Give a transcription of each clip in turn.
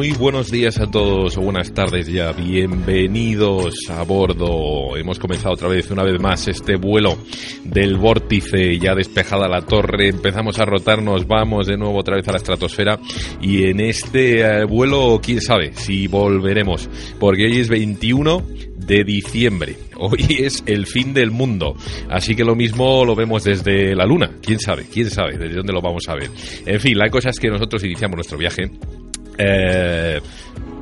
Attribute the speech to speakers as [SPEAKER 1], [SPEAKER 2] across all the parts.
[SPEAKER 1] Muy buenos días a todos o buenas tardes ya. Bienvenidos a bordo. Hemos comenzado otra vez, una vez más, este vuelo del vórtice. Ya despejada la torre, empezamos a rotarnos, vamos de nuevo otra vez a la estratosfera. Y en este eh, vuelo, quién sabe si volveremos, porque hoy es 21 de diciembre. Hoy es el fin del mundo. Así que lo mismo lo vemos desde la luna. ¿Quién sabe? ¿Quién sabe? ¿Desde dónde lo vamos a ver? En fin, la cosa es que nosotros iniciamos nuestro viaje eh,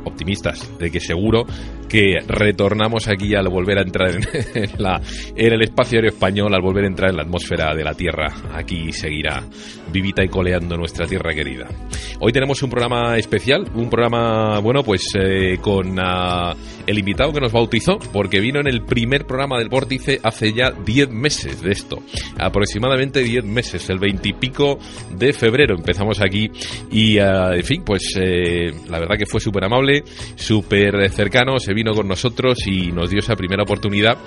[SPEAKER 1] optimistas de que seguro que retornamos aquí al volver a entrar en, la, en el espacio aéreo español, al volver a entrar en la atmósfera de la Tierra. Aquí seguirá vivita y coleando nuestra tierra querida. Hoy tenemos un programa especial, un programa, bueno, pues eh, con ah, el invitado que nos bautizó, porque vino en el primer programa del Vórtice hace ya 10 meses de esto, aproximadamente 10 meses, el 20 y pico de febrero empezamos aquí y, ah, en fin, pues eh, la verdad que fue súper amable, súper cercano, se vino con nosotros y nos dio esa primera oportunidad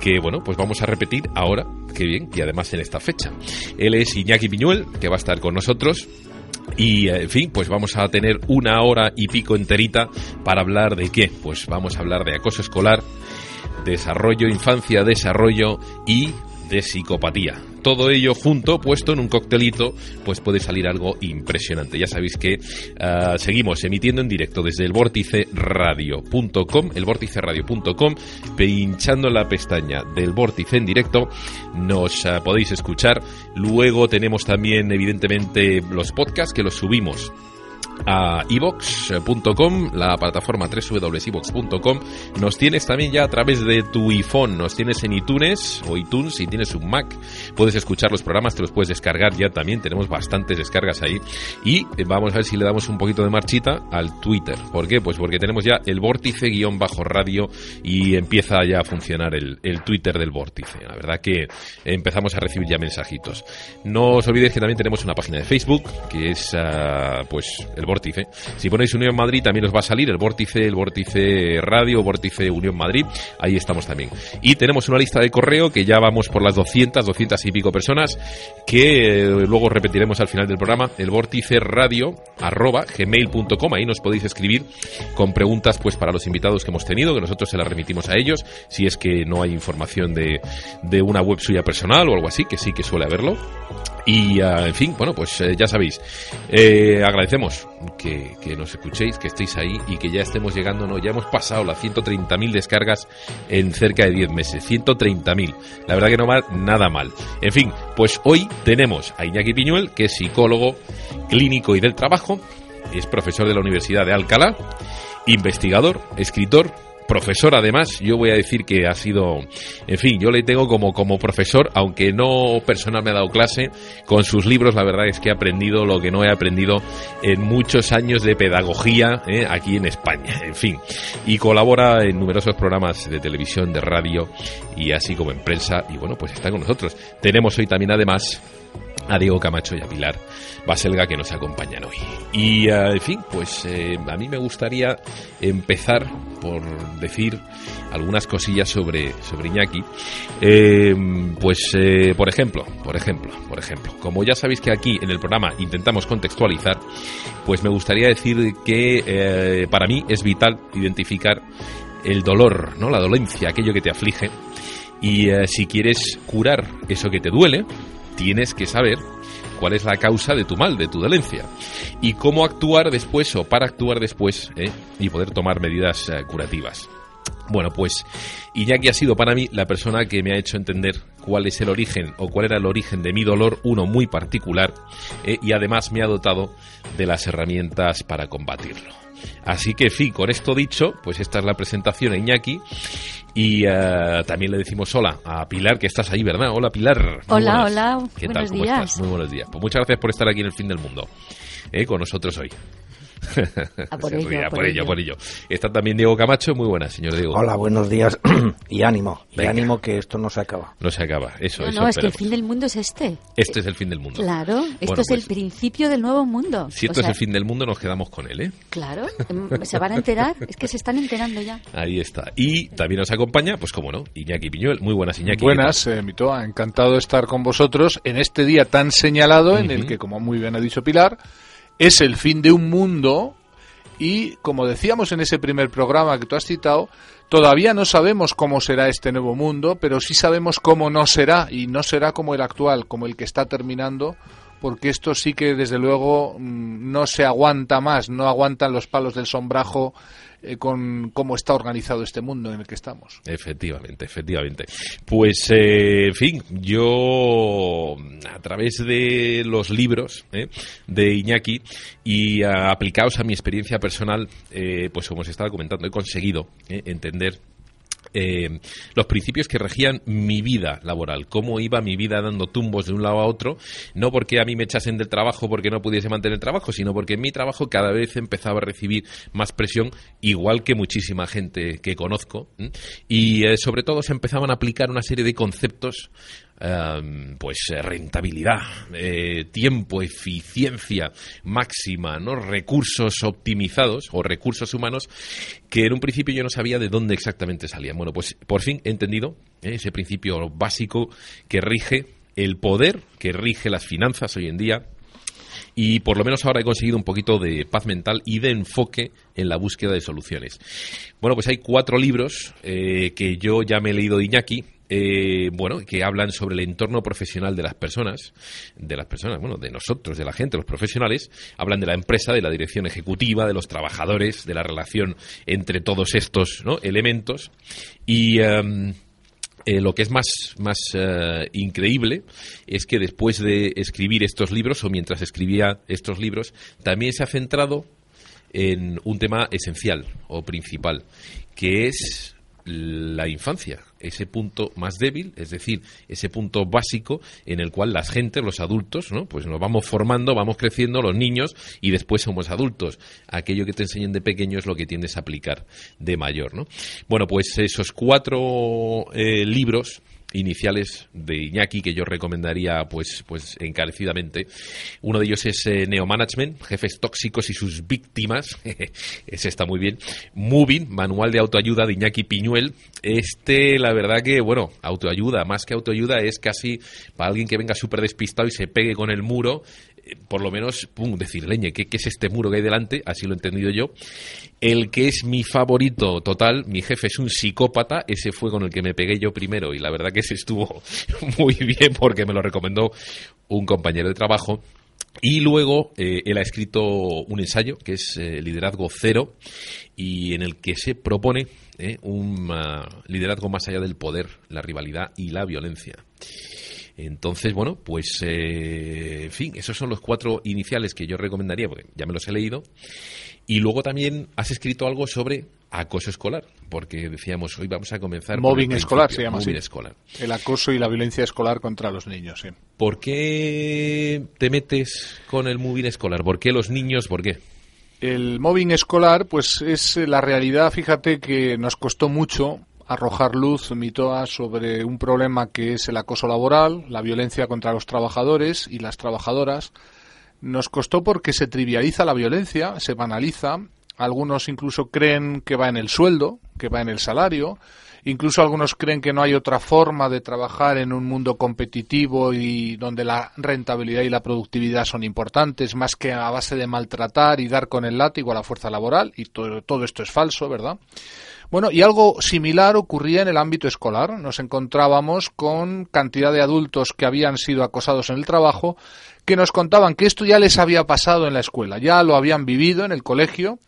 [SPEAKER 1] que bueno, pues vamos a repetir ahora, qué bien, y además en esta fecha. Él es Iñaki Piñuel, que va a estar con nosotros. Y, en fin, pues vamos a tener una hora y pico enterita para hablar de qué. Pues vamos a hablar de acoso escolar, desarrollo, infancia, desarrollo y de psicopatía. Todo ello junto, puesto en un coctelito, pues puede salir algo impresionante. Ya sabéis que ah, seguimos emitiendo en directo desde el vórticeradio.com, el vórticeradio.com, pinchando la pestaña del vórtice en directo, nos ah, podéis escuchar. Luego tenemos también, evidentemente, los podcasts que los subimos a ibox.com, la plataforma www.ibox.com. Nos tienes también ya a través de tu iPhone, nos tienes en iTunes o iTunes si tienes un Mac. Puedes escuchar los programas, te los puedes descargar ya también, tenemos bastantes descargas ahí. Y vamos a ver si le damos un poquito de marchita al Twitter. ¿Por qué? Pues porque tenemos ya el vórtice guion bajo radio y empieza ya a funcionar el, el Twitter del vórtice. La verdad que empezamos a recibir ya mensajitos. No os olvidéis que también tenemos una página de Facebook que es uh, pues el vórtice. Si ponéis Unión Madrid también os va a salir el vórtice, el vórtice radio, vórtice Unión Madrid. Ahí estamos también. Y tenemos una lista de correo que ya vamos por las 200, 200 y pico personas que eh, luego repetiremos al final del programa. El vórtice radio arroba gmail.com. Ahí nos podéis escribir con preguntas pues para los invitados que hemos tenido, que nosotros se las remitimos a ellos. Si es que no hay información de, de una web suya personal o algo así, que sí que suele haberlo. Y, uh, en fin, bueno, pues eh, ya sabéis, eh, agradecemos que, nos escuchéis, que estéis ahí y que ya estemos llegando, no, ya hemos pasado las 130.000 descargas en cerca de 10 meses, 130.000. La verdad que no va nada mal. En fin, pues hoy tenemos a Iñaki Piñuel, que es psicólogo clínico y del trabajo, es profesor de la Universidad de Alcalá, investigador, escritor, profesor además, yo voy a decir que ha sido, en fin, yo le tengo como, como profesor, aunque no personal me ha dado clase, con sus libros la verdad es que he aprendido lo que no he aprendido en muchos años de pedagogía ¿eh? aquí en España, en fin, y colabora en numerosos programas de televisión, de radio y así como en prensa, y bueno, pues está con nosotros. Tenemos hoy también además a Diego Camacho y a Pilar Baselga que nos acompañan hoy. Y uh, en fin, pues eh, a mí me gustaría empezar por decir algunas cosillas sobre, sobre Iñaki. Eh, pues, eh, por ejemplo, por ejemplo, por ejemplo, como ya sabéis que aquí en el programa intentamos contextualizar, pues me gustaría decir que para mí es vital identificar el dolor, ¿no? La dolencia, aquello que te aflige. Y si quieres curar eso que te duele, tienes que saber cuál es la causa de tu mal, de tu dolencia, y cómo actuar después o para actuar después ¿eh? y poder tomar medidas eh, curativas. Bueno, pues Iñaki ha sido para mí la persona que me ha hecho entender cuál es el origen o cuál era el origen de mi dolor, uno muy particular, ¿eh? y además me ha dotado de las herramientas para combatirlo. Así que, fin, con esto dicho, pues esta es la presentación a Iñaki. Y uh, también le decimos hola a Pilar, que estás ahí, ¿verdad? Hola, Pilar.
[SPEAKER 2] Hola, hola.
[SPEAKER 1] ¿Qué
[SPEAKER 2] buenos
[SPEAKER 1] tal? ¿Cómo
[SPEAKER 2] días.
[SPEAKER 1] estás? Muy buenos días. Pues muchas gracias por estar aquí en el fin del mundo, ¿eh? con nosotros hoy.
[SPEAKER 2] A por ello, a
[SPEAKER 1] por,
[SPEAKER 2] por
[SPEAKER 1] ello,
[SPEAKER 2] ello.
[SPEAKER 1] por ello. Está también Diego Camacho. Muy buenas, señor Diego.
[SPEAKER 3] Hola, buenos días y ánimo. Y
[SPEAKER 1] Venga.
[SPEAKER 3] ánimo que esto no se acaba.
[SPEAKER 1] No se acaba. Eso,
[SPEAKER 2] No,
[SPEAKER 1] eso
[SPEAKER 2] no, es que el fin del mundo es este.
[SPEAKER 1] Este es el fin del mundo.
[SPEAKER 2] Claro, esto
[SPEAKER 1] Bueno,
[SPEAKER 2] es el
[SPEAKER 1] pues,
[SPEAKER 2] principio del nuevo mundo.
[SPEAKER 1] Si
[SPEAKER 2] O
[SPEAKER 1] esto
[SPEAKER 2] sea,
[SPEAKER 1] es el fin del mundo, nos quedamos con él, ¿eh?
[SPEAKER 2] Claro, em, se van a enterar, es que se están enterando ya.
[SPEAKER 1] Ahí está. Y también nos acompaña, pues como no, Iñaki Piñuel. Muy buenas, Iñaki.
[SPEAKER 4] Buenas, eh, Mitoa, encantado de estar con vosotros en este día tan señalado en el que, como muy bien ha dicho Pilar, es el fin de un mundo y, como decíamos en ese primer programa que tú has citado, todavía no sabemos cómo será este nuevo mundo, pero sí sabemos cómo no será, y no será como el actual, como el que está terminando, porque esto sí que desde luego mm, no se aguanta más, no aguantan los palos del sombrajo eh, con cómo está organizado este mundo en el que estamos.
[SPEAKER 1] Efectivamente, efectivamente. Pues, eh, en fin, yo a través de los libros eh, de Iñaki y aplicados a mi experiencia personal, pues como os estaba comentando, he conseguido entender eh, los principios que regían mi vida laboral, cómo iba mi vida dando tumbos de un lado a otro, no porque a mí me echasen del trabajo porque no pudiese mantener el trabajo, sino porque mi trabajo cada vez empezaba a recibir más presión, igual que muchísima gente que conozco, y eh, sobre todo se empezaban a aplicar una serie de conceptos Em, pues eh, rentabilidad, eh, tiempo, eficiencia máxima, ¿no? recursos optimizados o recursos humanos que en un principio yo no sabía de dónde exactamente salían. Bueno, pues por fin he entendido ¿eh? ese principio básico que rige el poder, que rige las finanzas hoy en día, y por lo menos ahora he conseguido un poquito de paz mental y de enfoque en la búsqueda de soluciones. Bueno, pues hay cuatro libros que yo ya me he leído de Iñaki, eh, bueno, que hablan sobre el entorno profesional de las personas, de las personas, bueno, de nosotros, de la gente, los profesionales, hablan de la empresa, de la dirección ejecutiva, de los trabajadores, de la relación entre todos estos elementos. Y em, eh, lo que es más, más eh, increíble es que después de escribir estos libros, o mientras escribía estos libros, también se ha centrado en un tema esencial o principal, que es la infancia, ese punto más débil, es decir, ese punto básico en el cual las gentes, los adultos, ¿no? Pues nos vamos formando, vamos creciendo, los niños, y después somos adultos. Aquello que te enseñan de pequeño es lo que tiendes a aplicar de mayor, ¿no? Bueno, pues esos cuatro eh, libros iniciales de Iñaki que yo recomendaría pues pues encarecidamente. Uno de ellos es eh, jefes tóxicos y sus víctimas. Ese está muy bien. Moving, manual de autoayuda de Iñaki Piñuel. Este, la verdad que, bueno, autoayuda, más que autoayuda, es casi para alguien que venga súper despistado y se pegue con el muro por lo menos, pum, decir, leñe, ¿qué, es este muro que hay delante? Así lo he entendido yo. El que es mi favorito total, mi jefe es un psicópata, ese fue con el que me pegué yo primero y la verdad que ese estuvo muy bien porque me lo recomendó un compañero de trabajo. Y luego eh, él ha escrito un ensayo que es eh, Liderazgo Cero y en el que se propone eh, un ah, liderazgo más allá del poder, la rivalidad y la violencia. Entonces, bueno, pues, eh, en fin, esos son los cuatro iniciales que yo recomendaría, porque ya me los he leído. Y luego también has escrito algo sobre acoso escolar, porque decíamos, hoy vamos a comenzar...
[SPEAKER 4] Mobbing escolar se llama
[SPEAKER 1] así.
[SPEAKER 4] escolar. El acoso y la violencia escolar contra los niños, sí.
[SPEAKER 1] ¿Por qué te metes con el mobbing escolar? ¿Por qué los niños? ¿Por qué?
[SPEAKER 4] El mobbing escolar, pues es la realidad, fíjate que nos costó mucho arrojar luz, Mitoa, sobre un problema que es el acoso laboral, la violencia contra los trabajadores y las trabajadoras. Nos costó porque se trivializa la violencia, se banaliza. Algunos incluso creen que va en el sueldo, que va en el salario. Incluso algunos creen que no hay otra forma de trabajar en un mundo competitivo y donde la rentabilidad y la productividad son importantes, más que a base de maltratar y dar con el látigo a la fuerza laboral. Y todo, todo esto es falso, ¿verdad? Bueno, y algo similar ocurría en el ámbito escolar. Nos encontrábamos con cantidad de adultos que habían sido acosados en el trabajo que nos contaban que esto ya les había pasado en la escuela, ya lo habían vivido en el colegio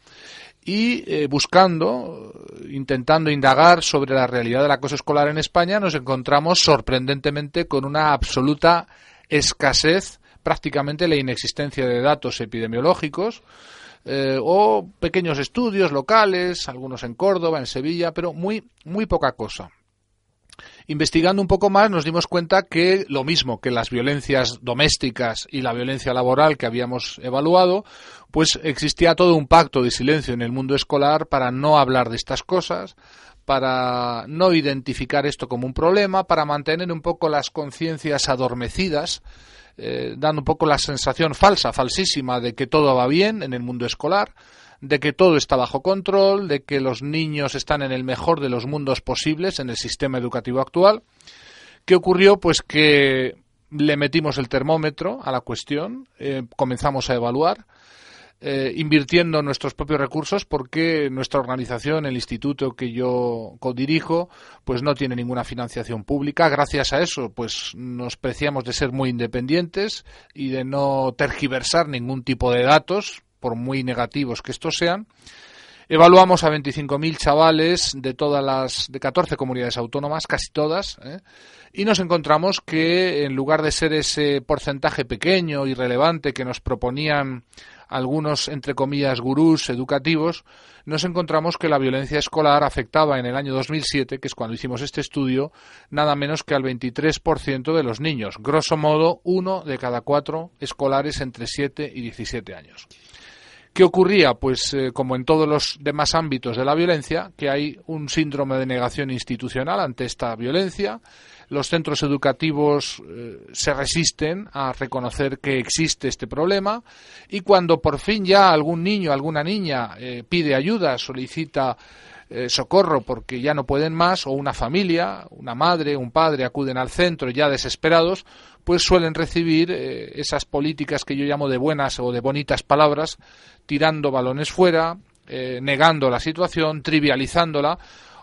[SPEAKER 4] y eh, buscando, intentando indagar sobre la realidad del acoso escolar en España, nos encontramos sorprendentemente con una absoluta escasez, prácticamente la inexistencia de datos epidemiológicos, eh, o pequeños estudios locales, algunos en Córdoba, en Sevilla, pero muy, muy poca cosa. Investigando un poco más nos dimos cuenta que lo mismo que las violencias domésticas y la violencia laboral que habíamos evaluado, pues existía todo un pacto de silencio en el mundo escolar para no hablar de estas cosas, para no identificar esto como un problema, para mantener un poco las conciencias adormecidas eh, dando un poco la sensación falsa, falsísima, de que todo va bien en el mundo escolar, de que todo está bajo control, de que los niños están en el mejor de los mundos posibles en el sistema educativo actual. ¿Qué ocurrió? Pues que le metimos el termómetro a la cuestión, eh, comenzamos a evaluar. Eh, invirtiendo nuestros propios recursos porque nuestra organización, el instituto que yo codirijo, pues no tiene ninguna financiación pública. Gracias a eso, pues nos preciamos de ser muy independientes y de no tergiversar ningún tipo de datos, por muy negativos que estos sean. Evaluamos a 25.000 chavales de todas las de 14 comunidades autónomas, casi todas, ¿eh? y nos encontramos que en lugar de ser ese porcentaje pequeño y relevante que nos proponían algunos, entre comillas, gurús educativos, nos encontramos que la violencia escolar afectaba en el año 2007, que es cuando hicimos este estudio, nada menos que al 23% de los niños. Grosso modo, uno de cada cuatro escolares entre 7 y 17 años. ¿Qué ocurría? Pues eh, como en todos los demás ámbitos de la violencia, que hay un síndrome de negación institucional ante esta violencia. Los centros educativos eh, se resisten a reconocer que existe este problema y cuando por fin ya algún niño, alguna niña eh, pide ayuda, solicita socorro porque ya no pueden más, o una familia, una madre, un padre acuden al centro ya desesperados, pues suelen recibir esas políticas que yo llamo de buenas o de bonitas palabras tirando balones fuera, eh, negando la situación, trivializándola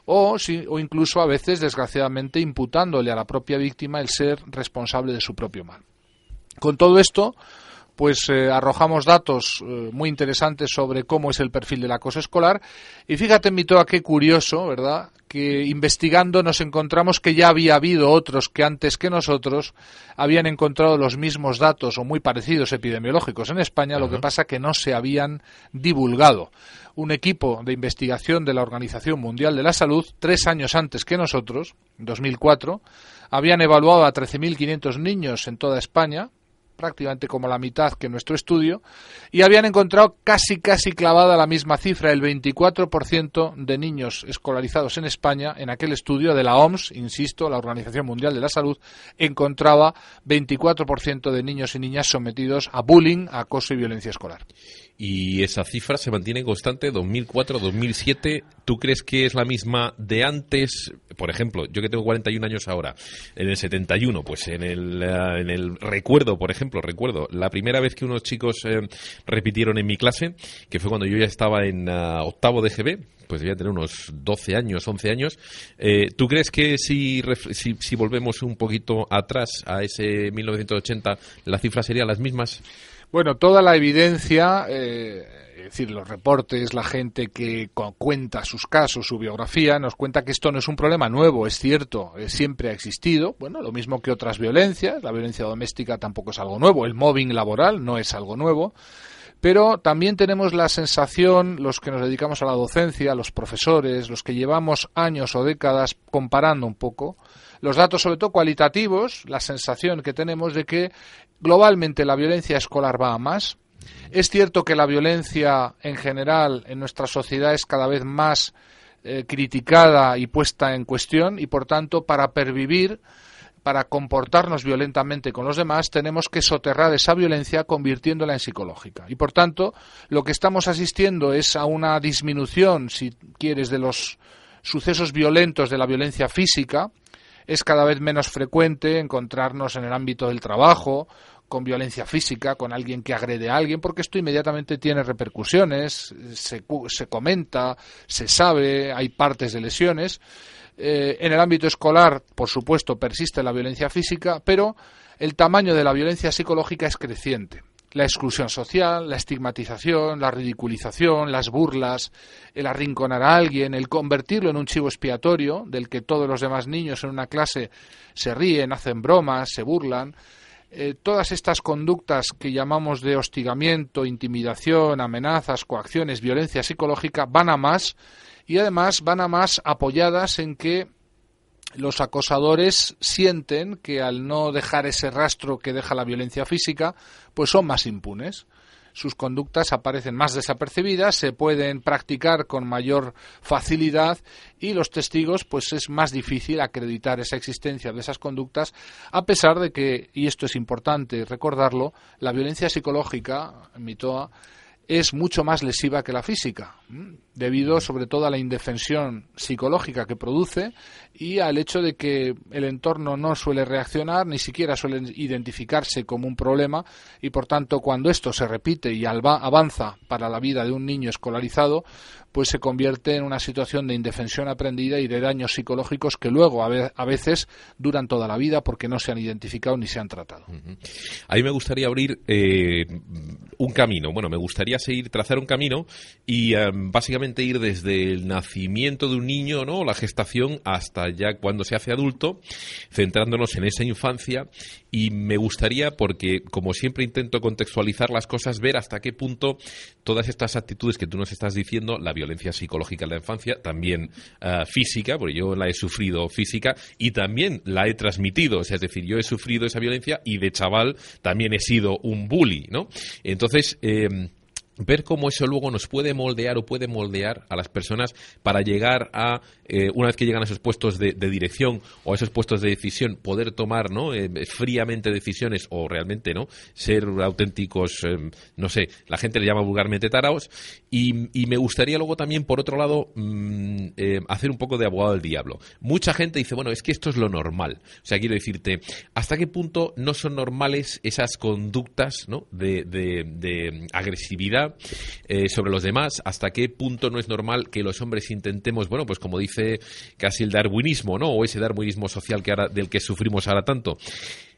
[SPEAKER 4] o, o incluso a veces, desgraciadamente, imputándole a la propia víctima el ser responsable de su propio mal. Con todo esto, pues eh, arrojamos datos eh, muy interesantes sobre cómo es el perfil del acoso escolar. Y fíjate, Mitoa, qué curioso, ¿verdad? Que investigando nos encontramos que ya había habido otros que antes que nosotros habían encontrado los mismos datos o muy parecidos epidemiológicos en España, lo que pasa que no se habían divulgado. Un equipo de investigación de la Organización Mundial de la Salud, tres años antes que nosotros, en 2004, habían evaluado a 13.500 niños en toda España, prácticamente como la mitad que nuestro estudio, y habían encontrado casi casi clavada la misma cifra, el 24% de niños escolarizados en España, en aquel estudio de la OMS, insisto, la Organización Mundial de la Salud, encontraba 24% de niños y niñas sometidos a bullying, acoso y violencia escolar
[SPEAKER 1] y esa cifra se mantiene constante 2004-2007. ¿Tú crees que es la misma de antes? Por ejemplo, yo que tengo 41 años ahora, en el 71, pues en el, eh, en el recuerdo, por ejemplo, recuerdo la primera vez que unos chicos eh, repitieron en mi clase, que fue cuando yo ya estaba en uh, octavo de GB, pues debía tener unos 12 años, 11 años. Eh, ¿Tú crees que si, si, si volvemos un poquito atrás a ese 1980, las cifras serían las mismas?
[SPEAKER 4] Bueno, toda la evidencia, eh, es decir, los reportes, la gente que cuenta sus casos, su biografía, nos cuenta que esto no es un problema nuevo, es cierto, eh, siempre ha existido. Bueno, lo mismo que otras violencias, la violencia doméstica tampoco es algo nuevo, el mobbing laboral no es algo nuevo. Pero también tenemos la sensación, los que nos dedicamos a la docencia, los profesores, los que llevamos años o décadas comparando un poco, los datos sobre todo cualitativos, la sensación que tenemos de que globalmente la violencia escolar va a más. Es cierto que la violencia en general en nuestra sociedad es cada vez más eh, criticada y puesta en cuestión y por tanto para pervivir para comportarnos violentamente con los demás, tenemos que soterrar esa violencia convirtiéndola en psicológica. Y por tanto, lo que estamos asistiendo es a una disminución, si quieres, de los sucesos violentos de la violencia física, es cada vez menos frecuente encontrarnos en el ámbito del trabajo con violencia física, con alguien que agrede a alguien, porque esto inmediatamente tiene repercusiones, se, se comenta, se sabe, hay partes de lesiones. Eh, en el ámbito escolar, por supuesto, persiste la violencia física, pero el tamaño de la violencia psicológica es creciente la exclusión social, la estigmatización, la ridiculización, las burlas, el arrinconar a alguien, el convertirlo en un chivo expiatorio del que todos los demás niños en una clase se ríen, hacen bromas, se burlan. Eh, todas estas conductas que llamamos de hostigamiento, intimidación, amenazas, coacciones, violencia psicológica van a más y además van a más apoyadas en que los acosadores sienten que al no dejar ese rastro que deja la violencia física, pues son más impunes. Sus conductas aparecen más desapercibidas, se pueden practicar con mayor facilidad y los testigos, pues es más difícil acreditar esa existencia de esas conductas, a pesar de que, y esto es importante recordarlo, la violencia psicológica, en Mitoa, es mucho más lesiva que la física, debido sobre todo a la indefensión psicológica que produce y al hecho de que el entorno no suele reaccionar, ni siquiera suele identificarse como un problema y por tanto cuando esto se repite y avanza para la vida de un niño escolarizado, pues se convierte en una situación de indefensión aprendida y de daños psicológicos que luego a veces duran toda la vida porque no se han identificado ni se han tratado.
[SPEAKER 1] A mí me gustaría abrir eh, un camino, bueno, me gustaría seguir, trazar un camino y em, básicamente ir desde el nacimiento de un niño, ¿no? La gestación hasta ya cuando se hace adulto, centrándonos en esa infancia y me gustaría, porque como siempre intento contextualizar las cosas, ver hasta qué punto todas estas actitudes que tú nos estás diciendo, la violencia psicológica en la infancia, también uh, física, porque yo la he sufrido física y también la he transmitido, es decir, yo he sufrido esa violencia y de chaval también he sido un bully, ¿no? Entonces, eh, ver cómo eso luego nos puede moldear o puede moldear a las personas para llegar a, eh, una vez que llegan a esos puestos de, dirección o a esos puestos de decisión, poder tomar ¿no? Eh, fríamente decisiones o realmente no ser auténticos, eh, no sé, la gente le llama vulgarmente taraos. Y, me gustaría luego también, por otro lado, mm, hacer un poco de abogado del diablo. Mucha gente dice, bueno, es que esto es lo normal. O sea, quiero decirte, ¿hasta qué punto no son normales esas conductas de agresividad? Eh, sobre los demás, hasta qué punto no es normal que los hombres intentemos, bueno, pues como dice casi el darwinismo, ¿no? O ese darwinismo social que ahora, del que sufrimos ahora tanto.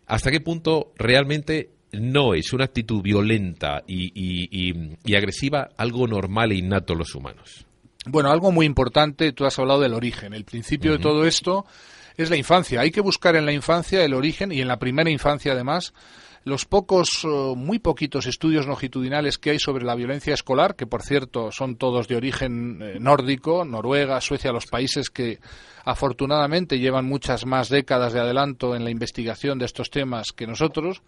[SPEAKER 1] ¿Hasta qué punto realmente no es una actitud violenta y, agresiva algo normal e innato en los humanos?
[SPEAKER 4] Bueno, algo muy importante, tú has hablado del origen. El principio de todo esto es la infancia. Hay que buscar en la infancia el origen y en la primera infancia además los pocos, eh, muy poquitos estudios longitudinales que hay sobre la violencia escolar, que por cierto son todos de origen eh, nórdico, Noruega, Suecia, los países que afortunadamente llevan muchas más décadas de adelanto en la investigación de estos temas que nosotros,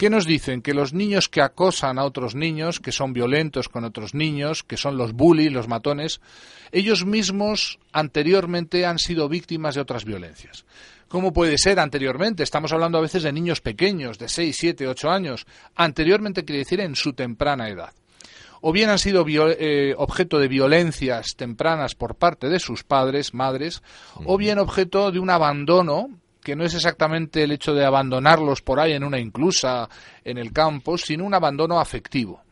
[SPEAKER 4] ¿Qué nos dicen? Que los niños que acosan a otros niños, que son violentos con otros niños, que son los bullies, los matones, ellos mismos anteriormente han sido víctimas de otras violencias. ¿Cómo puede ser anteriormente? Estamos hablando a veces de niños pequeños, de 6, 7, 8 años. Anteriormente quiere decir en su temprana edad. O bien han sido eh, objeto de violencias tempranas por parte de sus padres, madres, o bien objeto de un abandono que no es exactamente el hecho de abandonarlos por ahí en una inclusa en el campo, sino un abandono afectivo.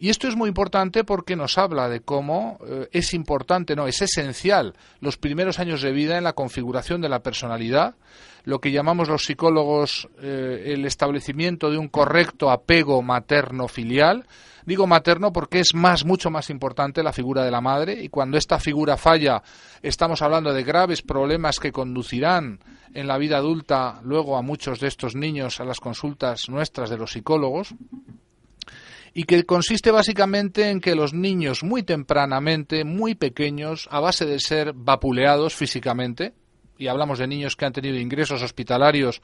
[SPEAKER 4] Y esto es muy importante porque nos habla de cómo eh, es importante, no, es esencial los primeros años de vida en la configuración de la personalidad, lo que llamamos los psicólogos eh, el establecimiento de un correcto apego materno-filial. Digo materno porque es más, mucho más importante la figura de la madre y cuando esta figura falla estamos hablando de graves problemas que conducirán en la vida adulta luego a muchos de estos niños a las consultas nuestras de los psicólogos y que consiste básicamente en que los niños muy tempranamente, muy pequeños, a base de ser vapuleados físicamente, y hablamos de niños que han tenido ingresos hospitalarios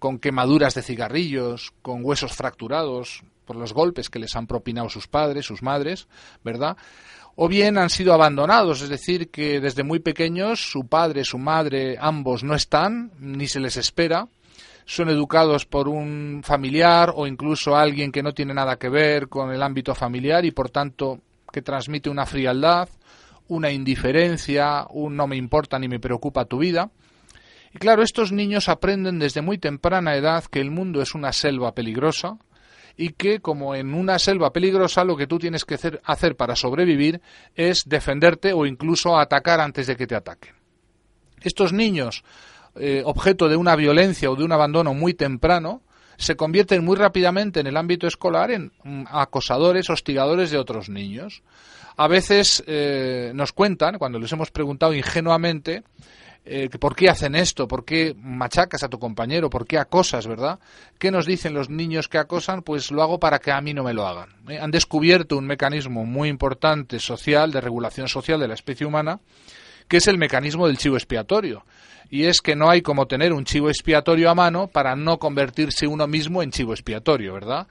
[SPEAKER 4] con quemaduras de cigarrillos, con huesos fracturados por los golpes que les han propinado sus padres, sus madres, ¿verdad? O bien han sido abandonados, es decir, que desde muy pequeños su padre, su madre, ambos no están, ni se les espera, son educados por un familiar o incluso alguien que no tiene nada que ver con el ámbito familiar y por tanto que transmite una frialdad, una indiferencia, un no me importa ni me preocupa tu vida. Y claro, estos niños aprenden desde muy temprana edad que el mundo es una selva peligrosa y que como en una selva peligrosa lo que tú tienes que hacer, para sobrevivir es defenderte o incluso atacar antes de que te ataquen. Estos niños eh, objeto de una violencia o de un abandono muy temprano, se convierten muy rápidamente en el ámbito escolar en mm, acosadores, hostigadores de otros niños. A veces eh, nos cuentan, cuando les hemos preguntado ingenuamente, eh, por qué hacen esto, por qué machacas a tu compañero, por qué acosas, ¿verdad? ¿Qué nos dicen los niños que acosan? Pues lo hago para que a mí no me lo hagan. Han descubierto un mecanismo muy importante social, de regulación social de la especie humana, que es el mecanismo del chivo expiatorio y es que no hay como tener un chivo expiatorio a mano para no convertirse uno mismo en chivo expiatorio, ¿verdad?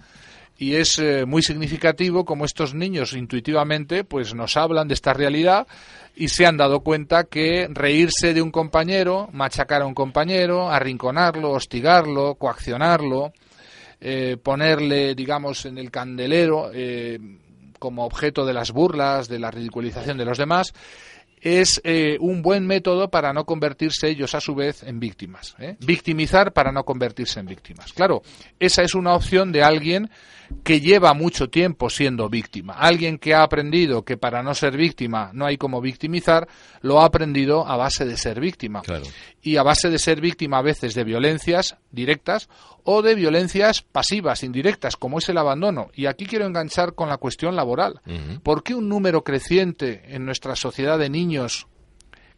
[SPEAKER 4] Y es eh, muy significativo como estos niños intuitivamente pues nos hablan de esta realidad y se han dado cuenta que reírse de un compañero, machacar a un compañero, arrinconarlo, hostigarlo, coaccionarlo, eh, ponerle, digamos, en el candelero, eh, como objeto de las burlas, de la ridiculización de los demás, es eh, un buen método para no convertirse ellos a su vez en víctimas. ¿eh? Victimizar para no convertirse en víctimas. Claro, esa es una opción de alguien que lleva mucho tiempo siendo víctima. Alguien que ha aprendido que para no ser víctima no hay como victimizar, lo ha aprendido a base de ser víctima. Y a base de ser víctima a veces de violencias directas o de violencias pasivas, indirectas, como es el abandono. Y aquí quiero enganchar con la cuestión laboral. ¿Por qué un número creciente en nuestra sociedad de niños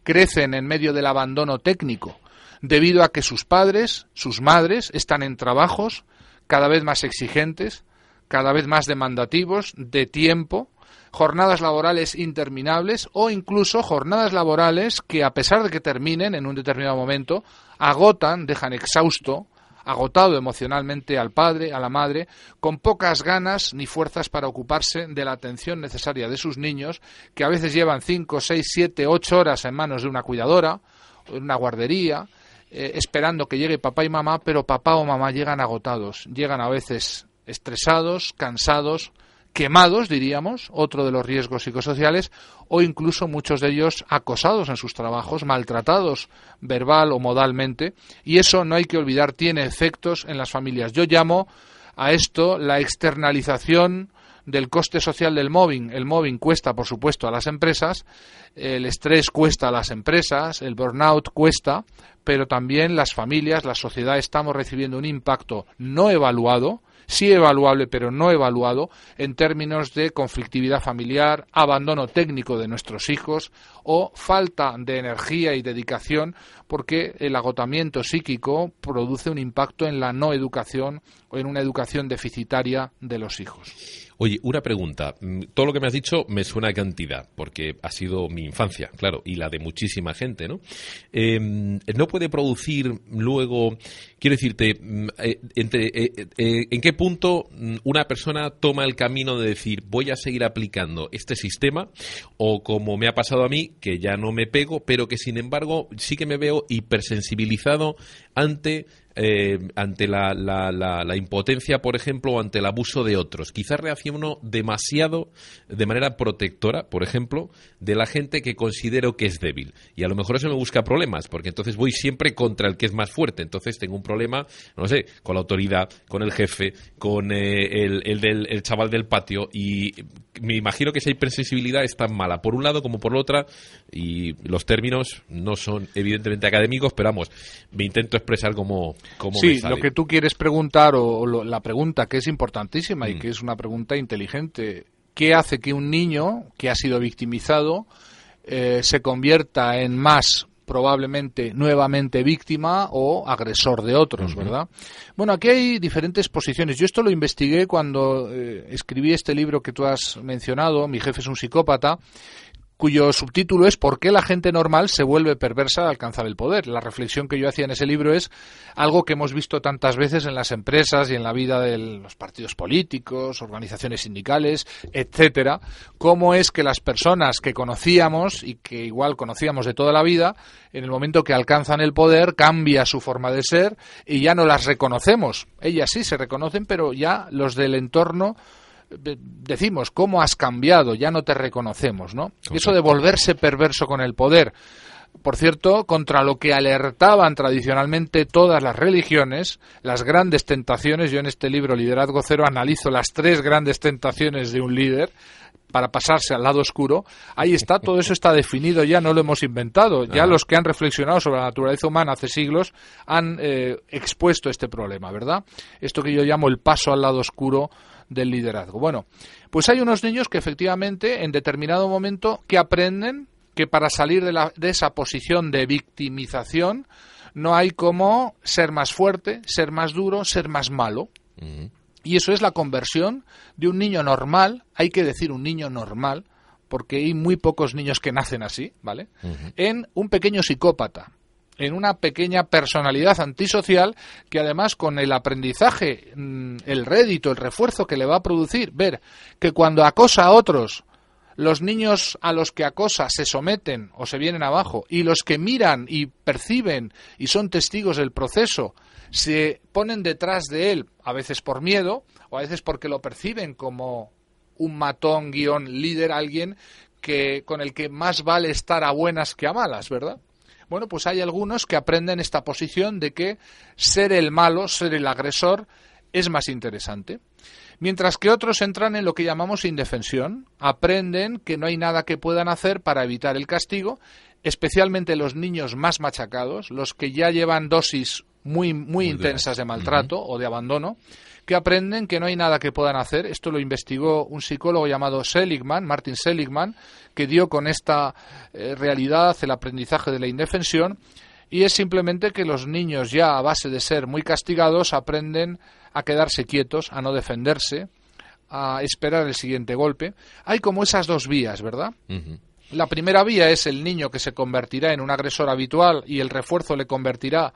[SPEAKER 4] crecen en medio del abandono técnico? Debido a que sus padres, sus madres, están en trabajos cada vez más exigentes, cada vez más demandativos, de tiempo, jornadas laborales interminables o incluso jornadas laborales que, a pesar de que terminen en un determinado momento, agotan, dejan exhausto, agotado emocionalmente al padre, a la madre, con pocas ganas ni fuerzas para ocuparse de la atención necesaria de sus niños, que a veces llevan cinco, seis, siete, ocho horas en manos de una cuidadora, una guardería, eh, esperando que llegue papá y mamá, pero papá o mamá llegan agotados, llegan a veces estresados, cansados, quemados, diríamos, otro de los riesgos psicosociales, o incluso muchos de ellos acosados en sus trabajos, maltratados verbal o modalmente, y eso no hay que olvidar, tiene efectos en las familias. Yo llamo a esto la externalización del coste social del mobbing. El mobbing cuesta, por supuesto, a las empresas, el estrés cuesta a las empresas, el burnout cuesta, pero también las familias, la sociedad estamos recibiendo un impacto no evaluado sí evaluable pero no evaluado en términos de conflictividad familiar, abandono técnico de nuestros hijos o falta de energía y dedicación porque el agotamiento psíquico produce un impacto en la no educación o en una educación deficitaria de los hijos.
[SPEAKER 1] Oye, una pregunta. Mm, todo lo que me has dicho me suena a cantidad, porque ha sido mi infancia, claro, y la de muchísima gente, ¿no? Em, no puede producir luego, quiero decirte, mm, eh, entre, eh, eh, ¿en qué punto mm, una persona toma el camino de decir voy a seguir aplicando este sistema o como me ha pasado a mí, que ya no me pego, pero que sin embargo sí que me veo hipersensibilizado ante eh, ante la, la, impotencia, por ejemplo, o ante el abuso de otros. Quizás reacciono demasiado de manera protectora, por ejemplo, de la gente que considero que es débil. Y a lo mejor eso me busca problemas, porque entonces voy siempre contra el que es más fuerte. Entonces tengo un problema, no sé, con la autoridad, con el jefe, con eh, el, el, del, el chaval del patio. Y me imagino que esa hipersensibilidad es tan mala, por un lado como por la otra. Y los términos no son evidentemente académicos, pero vamos, me intento expresar como
[SPEAKER 4] sí, lo que tú quieres preguntar o, la pregunta que es importantísima y mm. que es una pregunta inteligente, ¿qué hace que un niño que ha sido victimizado eh, se convierta en más probablemente nuevamente víctima o agresor de otros, ¿verdad? Bueno, aquí hay diferentes posiciones. Yo esto lo investigué cuando eh, escribí este libro que tú has mencionado, Mi jefe es un psicópata, cuyo subtítulo es ¿Por qué la gente normal se vuelve perversa al alcanzar el poder? La reflexión que yo hacía en ese libro es algo que hemos visto tantas veces en las empresas y en la vida de los partidos políticos, organizaciones sindicales, etcétera, cómo es que las personas que conocíamos y que igual conocíamos de toda la vida, en el momento que alcanzan el poder cambia su forma de ser y ya no las reconocemos. Ellas sí se reconocen, pero ya los del entorno decimos, ¿cómo has cambiado? Ya no te reconocemos, ¿no? Eso de volverse perverso con el poder, por cierto, contra lo que alertaban tradicionalmente todas las religiones, las grandes tentaciones, yo en este libro Liderazgo Cero analizo las tres grandes tentaciones de un líder, para pasarse al lado oscuro, ahí está, todo eso está definido ya, no lo hemos inventado. Ya los que han reflexionado sobre la naturaleza humana hace siglos han eh, expuesto este problema, ¿verdad? Esto que yo llamo el paso al lado oscuro del liderazgo. Bueno, pues hay unos niños que efectivamente en determinado momento que aprenden que para salir de, la, de esa posición de victimización no hay como ser más fuerte, ser más duro, ser más malo. Y eso es la conversión de un niño normal, hay que decir un niño normal, porque hay muy pocos niños que nacen así, ¿vale? En un pequeño psicópata en una pequeña personalidad antisocial que además con el aprendizaje, mm, el rédito, el refuerzo que le va a producir, ver que cuando acosa a otros, los niños a los que acosa se someten o se vienen abajo y los que miran y perciben y son testigos del proceso se ponen detrás de él, a veces por miedo o a veces porque lo perciben como un matón guion líder, alguien que con el que más vale estar a buenas que a malas, ¿verdad? Bueno, pues hay algunos que aprenden esta posición de que ser el malo, ser el agresor, es más interesante. Mientras que otros entran en lo que llamamos indefensión, aprenden que no hay nada que puedan hacer para evitar el castigo, especialmente los niños más machacados, los que ya llevan dosis muy, muy, intensas de maltrato o de abandono, que aprenden que no hay nada que puedan hacer. Esto lo investigó un psicólogo llamado Seligman, Martin Seligman, que dio con esta eh, realidad el aprendizaje de la indefensión. Y es simplemente que los niños ya a base de ser muy castigados aprenden a quedarse quietos, a no defenderse, a esperar el siguiente golpe. Hay como esas dos vías, ¿verdad? La primera vía es el niño que se convertirá en un agresor habitual y el refuerzo le convertirá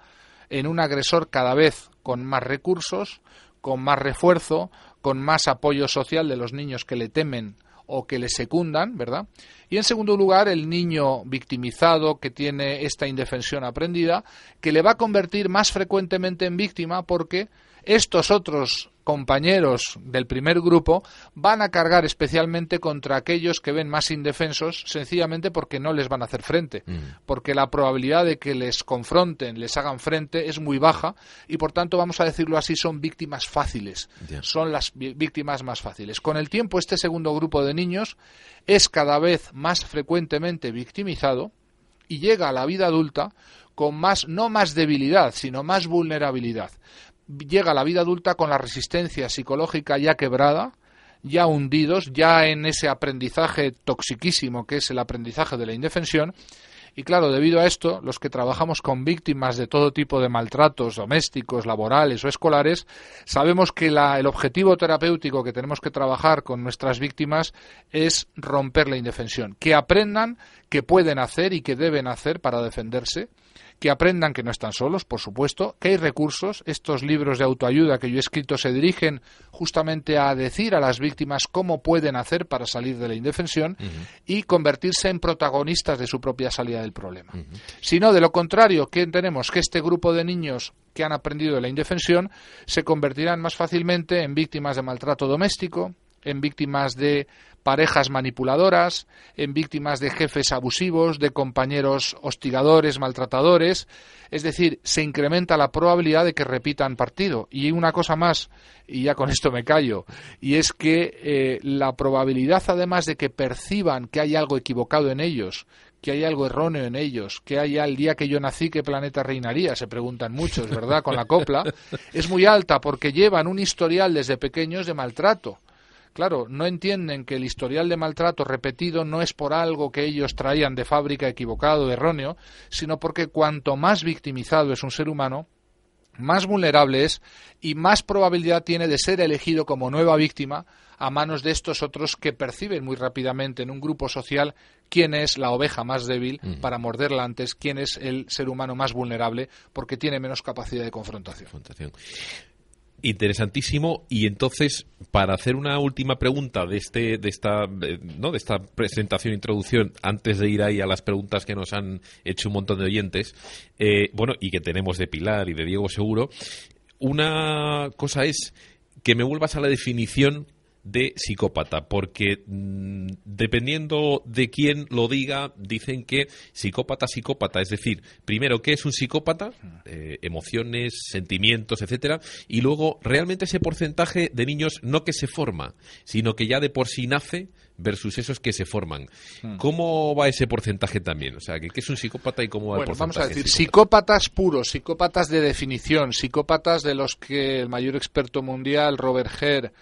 [SPEAKER 4] en un agresor cada vez con más recursos, con más refuerzo, con más apoyo social de los niños que le temen o que le secundan, ¿verdad? Y en segundo lugar, el niño victimizado que tiene esta indefensión aprendida, que le va a convertir más frecuentemente en víctima porque estos otros compañeros del primer grupo van a cargar especialmente contra aquellos que ven más indefensos, sencillamente porque no les van a hacer frente, mm. porque la probabilidad de que les confronten, les hagan frente es muy baja y por tanto, vamos a decirlo así, son víctimas fáciles, son las víctimas más fáciles. Con el tiempo, este segundo grupo de niños es cada vez más frecuentemente victimizado y llega a la vida adulta con más, no más debilidad, sino más vulnerabilidad llega a la vida adulta con la resistencia psicológica ya quebrada, ya hundidos, ya en ese aprendizaje toxiquísimo que es el aprendizaje de la indefensión. Y claro, debido a esto, los que trabajamos con víctimas de todo tipo de maltratos domésticos, laborales o escolares, sabemos que el objetivo terapéutico que tenemos que trabajar con nuestras víctimas es romper la indefensión, que aprendan que pueden hacer y que deben hacer para defenderse, que aprendan que no están solos, por supuesto, que hay recursos. Estos libros de autoayuda que yo he escrito se dirigen justamente a decir a las víctimas cómo pueden hacer para salir de la indefensión y convertirse en protagonistas de su propia salida del problema. Si no, de lo contrario, ¿qué tenemos? Que este grupo de niños que han aprendido de la indefensión se convertirán más fácilmente en víctimas de maltrato doméstico, en víctimas de parejas manipuladoras, en víctimas de jefes abusivos, de compañeros hostigadores, maltratadores. Es decir, se incrementa la probabilidad de que repitan partido. Y una cosa más, y ya con esto me callo, y es que eh, la probabilidad, además de que perciban que hay algo equivocado en ellos, que hay algo erróneo en ellos, que hay el día que yo nací, ¿qué planeta reinaría? Se preguntan muchos, ¿verdad? Con la copla, es muy alta porque llevan un historial desde pequeños de maltrato Claro, no entienden que el historial de maltrato repetido no es por algo que ellos traían de fábrica equivocado, erróneo, sino porque cuanto más victimizado es un ser humano, más vulnerable es y más probabilidad tiene de ser elegido como nueva víctima a manos de estos otros que perciben muy rápidamente en un grupo social quién es la oveja más débil mm. para morderla antes, quién es el ser humano más vulnerable porque tiene menos capacidad de confrontación.
[SPEAKER 1] Interesantísimo. Y entonces, para hacer una última pregunta de este, de esta, no, de esta presentación, introducción, antes de ir ahí a las preguntas que nos han hecho un montón de oyentes, eh, bueno, y que tenemos de Pilar y de Diego seguro, una cosa es que me vuelvas a la definición de psicópata, porque mm, dependiendo de quién lo diga, dicen que psicópata, psicópata, es decir, primero, ¿qué es un psicópata? Eh, emociones, sentimientos, etcétera, y luego, realmente ese porcentaje de niños no que se forma, sino que ya de por sí nace versus esos que se forman. Hmm. ¿Cómo va ese porcentaje también? O sea, ¿qué, es un psicópata y cómo va el porcentaje?
[SPEAKER 4] Vamos a decir, psicópatas puros, psicópatas de definición, psicópatas de los que el mayor experto mundial, Robert Herr,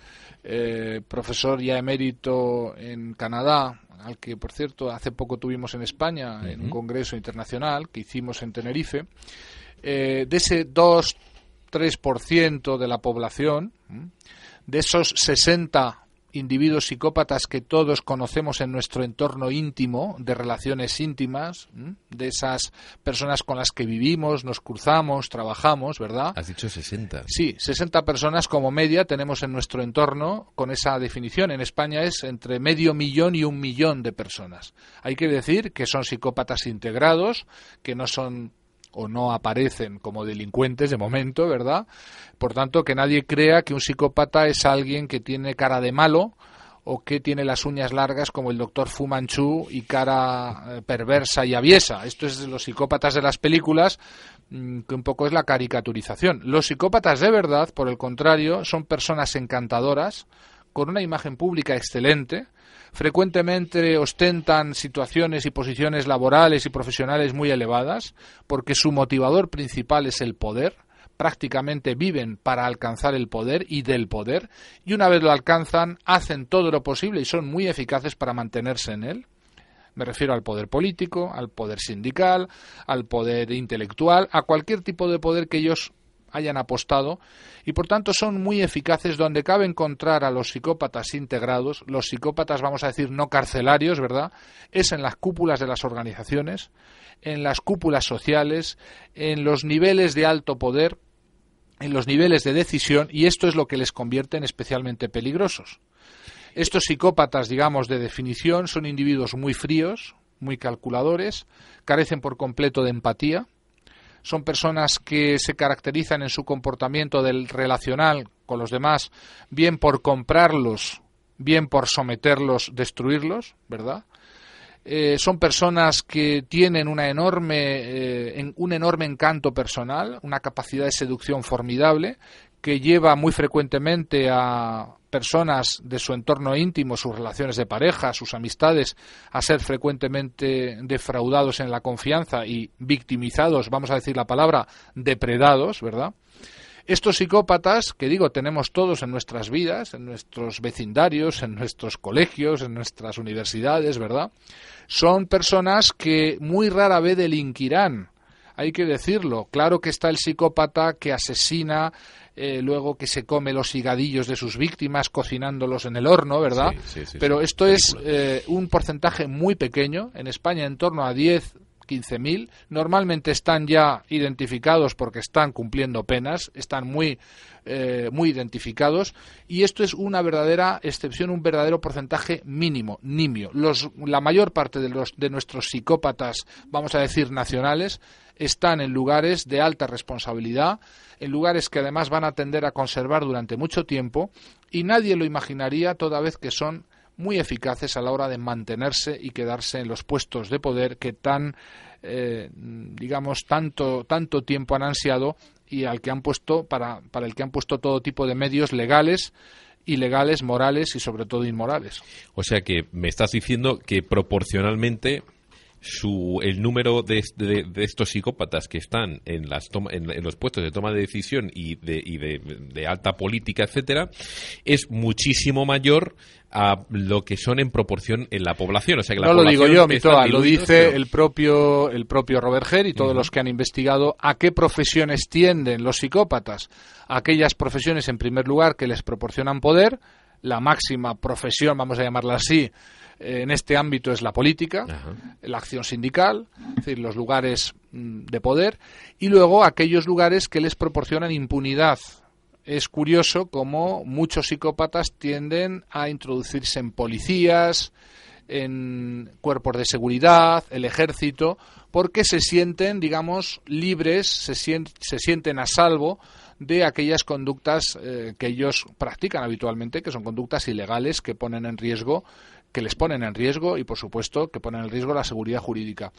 [SPEAKER 4] eh, profesor ya emérito en Canadá, al que por cierto hace poco tuvimos en España en un congreso internacional que hicimos en Tenerife, eh, de ese 2-3% de la población, de esos 60 individuos psicópatas que todos conocemos en nuestro entorno íntimo, de relaciones íntimas, de esas personas con las que vivimos, nos cruzamos, trabajamos, ¿verdad?
[SPEAKER 1] Has dicho 60.
[SPEAKER 4] Sí, 60 personas como media tenemos en nuestro entorno con esa definición. En España es entre medio millón y un millón de personas. Hay que decir que son psicópatas integrados, que no son o no aparecen como delincuentes de momento, ¿verdad? Por tanto, que nadie crea que un psicópata es alguien que tiene cara de malo o que tiene las uñas largas como el doctor Fu Manchu y cara eh, perversa y aviesa. Esto es de los psicópatas de las películas, mm, que un poco es la caricaturización. Los psicópatas de verdad, por el contrario, son personas encantadoras, con una imagen pública excelente, frecuentemente ostentan situaciones y posiciones laborales y profesionales muy elevadas, porque su motivador principal es el poder, prácticamente viven para alcanzar el poder y del poder, y una vez lo alcanzan, hacen todo lo posible y son muy eficaces para mantenerse en él. Me refiero al poder político, al poder sindical, al poder intelectual, a cualquier tipo de poder que ellos hayan apostado y por tanto son muy eficaces donde cabe encontrar a los psicópatas integrados, los psicópatas vamos a decir no carcelarios, ¿verdad? Es en las cúpulas de las organizaciones, en las cúpulas sociales, en los niveles de alto poder, en los niveles de decisión y esto es lo que les convierte en especialmente peligrosos. Estos psicópatas, digamos, de definición son individuos muy fríos, muy calculadores, carecen por completo de empatía, son personas que se caracterizan en su comportamiento del relacional con los demás, bien por comprarlos, bien por someterlos, destruirlos, ¿verdad? Eh, son personas que tienen una enorme, eh, un enorme encanto personal, una capacidad de seducción formidable, que lleva muy frecuentemente a personas de su entorno íntimo, sus relaciones de pareja, sus amistades, a ser frecuentemente defraudados en la confianza y victimizados, vamos a decir la palabra, depredados, ¿verdad? Estos psicópatas, que digo, tenemos todos en nuestras vidas, en nuestros vecindarios, en nuestros colegios, en nuestras universidades, ¿verdad? Son personas que muy rara vez delinquirán. Hay que decirlo. Claro que está el psicópata que asesina, eh, luego que se come los higadillos de sus víctimas cocinándolos en el horno, ¿verdad? Pero esto es eh, un porcentaje muy pequeño. En España en torno a 10 15.000. Normalmente están ya identificados porque están cumpliendo penas, están muy, eh, muy identificados y esto es una verdadera excepción, un verdadero porcentaje mínimo, nimio. Los, la mayor parte de, los, de nuestros psicópatas, vamos a decir, nacionales, están en lugares de alta responsabilidad, en lugares que además van a tender a conservar durante mucho tiempo y nadie lo imaginaría toda vez que son muy eficaces a la hora de mantenerse y quedarse en los puestos de poder que tan, eh, digamos, tanto, tanto tiempo han ansiado y al que han puesto, para, para el que han puesto todo tipo de medios legales ilegales, morales y sobre todo inmorales.
[SPEAKER 1] O sea que me estás diciendo que proporcionalmente su, el número de, estos psicópatas que están en, las en, los puestos de toma de decisión y de, y de, alta política, etcétera, es muchísimo mayor a lo que son en proporción en la población. O sea que la
[SPEAKER 4] no
[SPEAKER 1] lo
[SPEAKER 4] digo yo, lo dice el propio el propio Robert Herr y todos los que han investigado a qué profesiones tienden los psicópatas. Aquellas profesiones, en primer lugar, que les proporcionan poder, la máxima profesión, vamos a llamarla así, en este ámbito es la política, la acción sindical, es decir, los lugares mm, de poder, y luego aquellos lugares que les proporcionan impunidad. Es curioso cómo muchos psicópatas tienden a introducirse en policías, en cuerpos de seguridad, el ejército, porque se sienten, digamos, libres, se, se sienten a salvo de aquellas conductas eh, que ellos practican habitualmente, que son conductas ilegales que ponen en riesgo que les ponen en riesgo y, por supuesto, que ponen en riesgo la seguridad jurídica.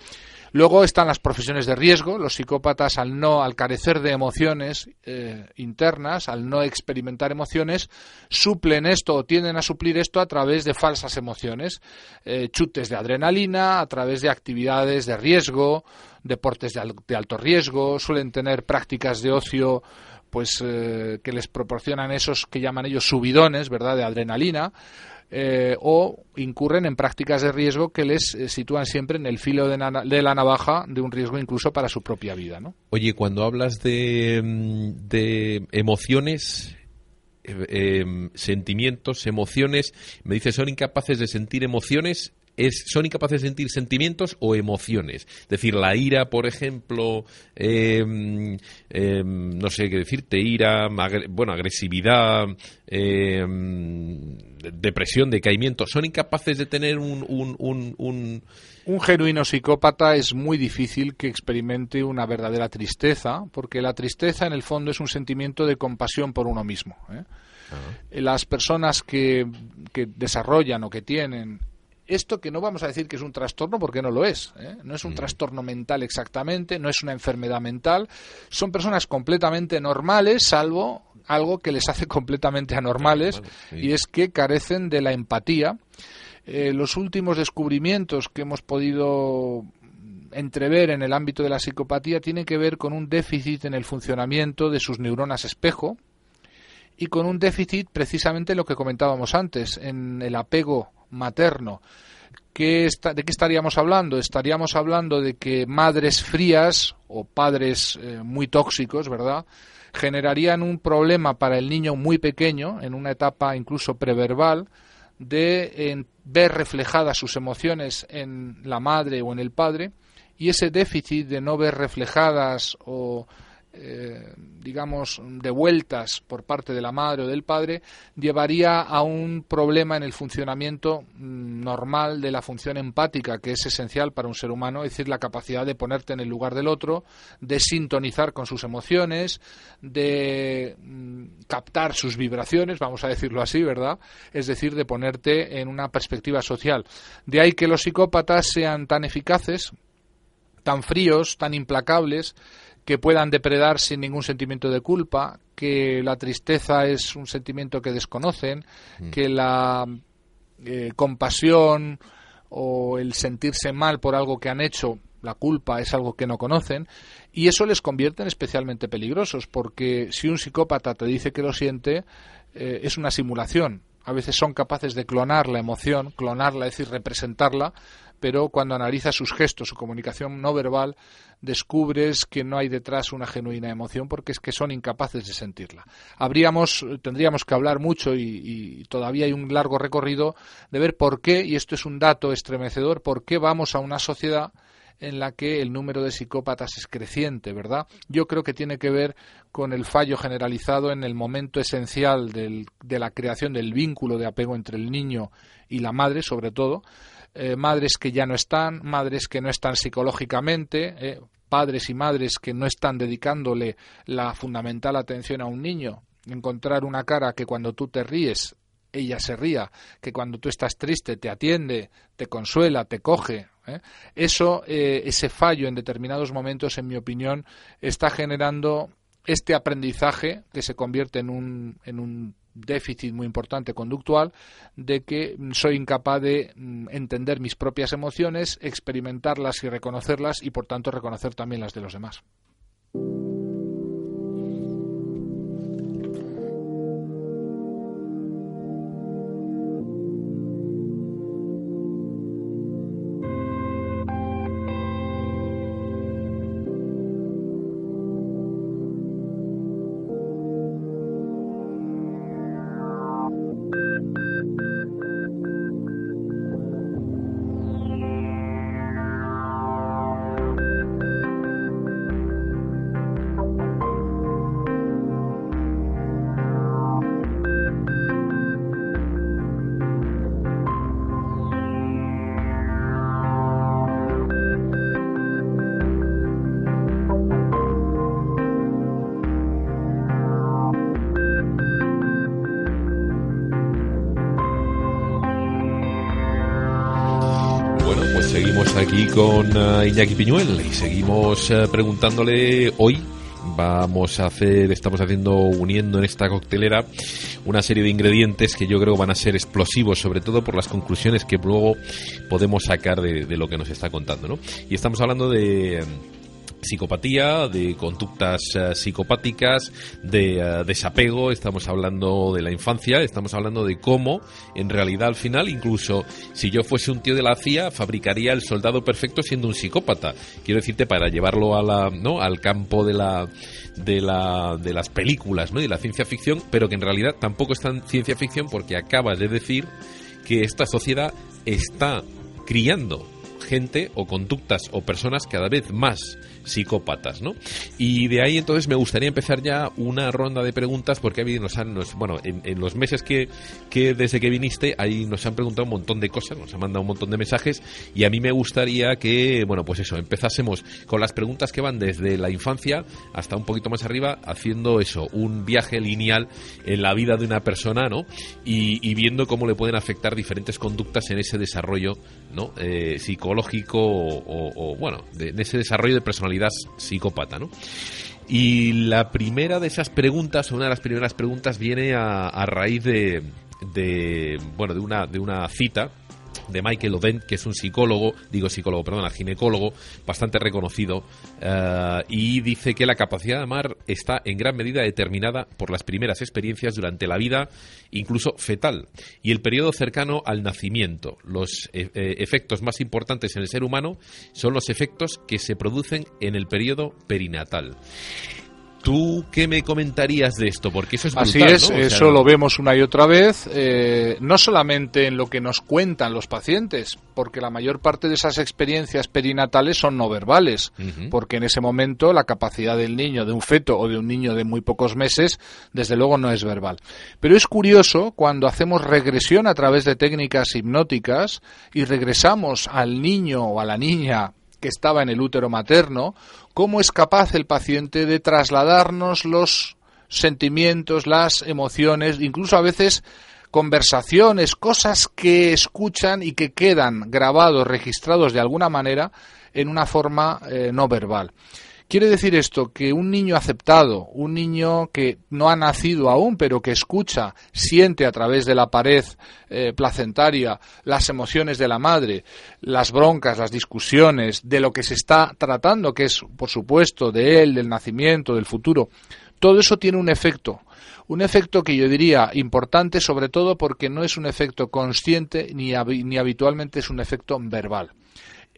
[SPEAKER 4] Luego están las profesiones de riesgo. Los psicópatas, al no, al carecer de emociones eh, internas, al no experimentar emociones, suplen esto o tienden a suplir esto a través de falsas emociones, eh, chutes de adrenalina, a través de actividades de riesgo, deportes de, alto riesgo, suelen tener prácticas de ocio pues eh, que les proporcionan esos que llaman ellos subidones, ¿verdad?, de adrenalina. Eh, o incurren en prácticas de riesgo que les eh, sitúan siempre en el filo de, la navaja de un riesgo incluso para su propia vida. ¿no?
[SPEAKER 1] Oye, cuando hablas de, mm, de emociones, eh, em, sentimientos, emociones, me dices, son incapaces de sentir emociones son incapaces de sentir sentimientos o emociones. Es decir, la ira, por ejemplo, em, em, no sé qué decirte, ira, bueno, agresividad, em, depresión, decaimiento, son incapaces de tener un, un, un, un
[SPEAKER 4] un genuino psicópata es muy difícil que experimente una verdadera tristeza, porque la tristeza en el fondo es un sentimiento de compasión por uno mismo. ¿eh? las personas que, que desarrollan o que tienen esto que no vamos a decir que es un trastorno porque no lo es. ¿eh? No es un mm. trastorno mental exactamente, no es una enfermedad mental. Son personas completamente normales, salvo algo que les hace completamente anormales, y es que carecen de la empatía. Eh, los últimos descubrimientos que hemos podido entrever en el ámbito de la psicopatía tienen que ver con un déficit en el funcionamiento de sus neuronas espejo y con un déficit precisamente lo que comentábamos antes, en el apego materno. ¿Qué ¿De qué estaríamos hablando? Estaríamos hablando de que madres frías o padres eh, muy tóxicos, ¿verdad? generarían un problema para el niño muy pequeño, en una etapa incluso preverbal, de ver reflejadas sus emociones en la madre o en el padre, y ese déficit de no ver reflejadas o eh, digamos, devueltas por parte de la madre o del padre, llevaría a un problema en el funcionamiento mm, normal de la función empática, que es esencial para un ser humano, es decir, la capacidad de ponerte en el lugar del otro, de sintonizar con sus emociones, de mm, captar sus vibraciones, vamos a decirlo así, ¿verdad? Es decir, de ponerte en una perspectiva social. De ahí que los psicópatas sean tan eficaces, tan fríos, tan implacables, que puedan depredar sin ningún sentimiento de culpa, que la tristeza es un sentimiento que desconocen, mm. que la eh, compasión o el sentirse mal por algo que han hecho, la culpa es algo que no conocen, y eso les convierte en especialmente peligrosos, porque si un psicópata te dice que lo siente, eh, es una simulación. A veces son capaces de clonar la emoción, clonarla, es decir, representarla, pero cuando analizas sus gestos, su comunicación no verbal, descubres que no hay detrás una genuina emoción porque es que son incapaces de sentirla. Habríamos, tendríamos que hablar mucho y, todavía hay un largo recorrido de ver por qué, y esto es un dato estremecedor, por qué vamos a una sociedad en la que el número de psicópatas es creciente, ¿verdad? Yo creo que tiene que ver con el fallo generalizado en el momento esencial de la creación del vínculo de apego entre el niño y la madre, sobre todo, eh, madres que ya no están, madres que no están psicológicamente, eh, padres y madres que no están dedicándole la fundamental atención a un niño, encontrar una cara que cuando tú te ríes ella se ría, que cuando tú estás triste te atiende, te consuela, te coge. ¿eh? Eso, ese fallo en determinados momentos, en mi opinión, está generando este aprendizaje que se convierte en un, en un déficit muy importante conductual de que soy incapaz de mm, entender mis propias emociones, experimentarlas y reconocerlas y por tanto reconocer también las de los demás.
[SPEAKER 1] Eh, Iñaki Piñuel y seguimos eh, preguntándole hoy vamos a hacer, estamos haciendo, uniendo en esta coctelera una serie de ingredientes que yo creo van a ser explosivos, sobre todo por las conclusiones que luego podemos sacar de, de lo que nos está contando, ¿no? Y estamos hablando de psicopatía, de conductas eh, psicopáticas, de eh, desapego, estamos hablando de la infancia, estamos hablando de cómo, en realidad, al final, incluso si yo fuese un tío de la CIA, fabricaría el soldado perfecto siendo un psicópata. Quiero decirte, para llevarlo a la, ¿no? al campo de la, de, la, de las películas ¿no? y la ciencia ficción, pero que en realidad tampoco es tan ciencia ficción porque acabas de decir que esta sociedad está criando gente o conductas o personas cada vez más psicópatas, ¿no? Y de ahí entonces me gustaría empezar ya una ronda de preguntas porque nos han, bueno, en, los meses que, que desde que viniste ahí nos han preguntado un montón de cosas, nos han mandado un montón de mensajes y a mí me gustaría que, bueno, pues eso, empezásemos con las preguntas que van desde la infancia hasta un poquito más arriba, haciendo eso, un viaje lineal en la vida de una persona, ¿no? Y, viendo cómo le pueden afectar diferentes conductas en ese desarrollo, ¿no? Eh, psicológico o, bueno, en ese desarrollo de personalidad psicópata, ¿no? Y la primera de esas preguntas, una de las primeras preguntas, viene a, a raíz de, de, bueno, de una, de una cita de Michael Odent, que es un psicólogo, digo psicólogo, perdón, ginecólogo, bastante reconocido, eh, y dice que la capacidad de amar está en gran medida determinada por las primeras experiencias durante la vida, incluso fetal, y el periodo cercano al nacimiento. Los eh, eh, efectos más importantes en el ser humano son los efectos que se producen en el periodo perinatal. ¿Tú qué me comentarías de esto? Porque eso es
[SPEAKER 4] brutal, Así es, eso lo vemos una y otra vez, eh, no solamente en lo que nos cuentan los pacientes, porque la mayor parte de esas experiencias perinatales son no verbales, porque en ese momento la capacidad del niño, de un feto o de un niño de muy pocos meses, desde luego no es verbal. Pero es curioso cuando hacemos regresión a través de técnicas hipnóticas y regresamos al niño o a la niña que estaba en el útero materno, cómo es capaz el paciente de trasladarnos los sentimientos, las emociones, incluso a veces conversaciones, cosas que escuchan y que quedan grabados, registrados de alguna manera en una forma eh, no verbal. Quiere decir esto que un niño aceptado, un niño que no ha nacido aún, pero que escucha, siente a través de la pared eh, placentaria las emociones de la madre, las broncas, las discusiones, de lo que se está tratando, que es, por supuesto, de él, del nacimiento, del futuro, todo eso tiene un efecto, un efecto que yo diría importante sobre todo porque no es un efecto consciente ni, ni habitualmente es un efecto verbal.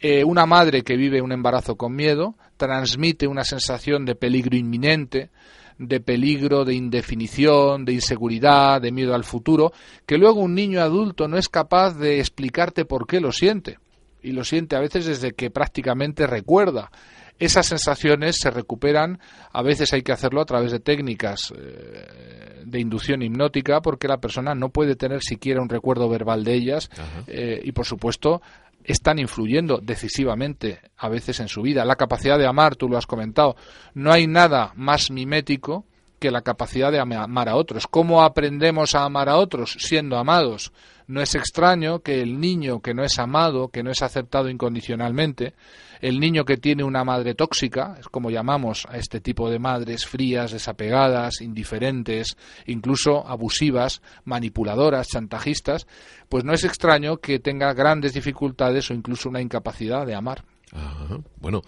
[SPEAKER 4] Eh, una madre que vive un embarazo con miedo transmite una sensación de peligro inminente, de peligro, de indefinición, de inseguridad, de miedo al futuro, que luego un niño adulto no es capaz de explicarte por qué lo siente. Y lo siente a veces desde que prácticamente recuerda. Esas sensaciones se recuperan, a veces hay que hacerlo a través de técnicas eh, de inducción hipnótica, porque la persona no puede tener siquiera un recuerdo verbal de ellas, eh, y por supuesto están influyendo decisivamente a veces en su vida. La capacidad de amar, tú lo has comentado, no hay nada más mimético que la capacidad de amar a otros. ¿Cómo aprendemos a amar a otros? Siendo amados. No es extraño que el niño que no es amado, que no es aceptado incondicionalmente, el niño que tiene una madre tóxica, es como llamamos a este tipo de madres frías, desapegadas, indiferentes, incluso abusivas, manipuladoras, chantajistas, pues no es extraño que tenga grandes dificultades o incluso una incapacidad de amar.
[SPEAKER 1] Bueno,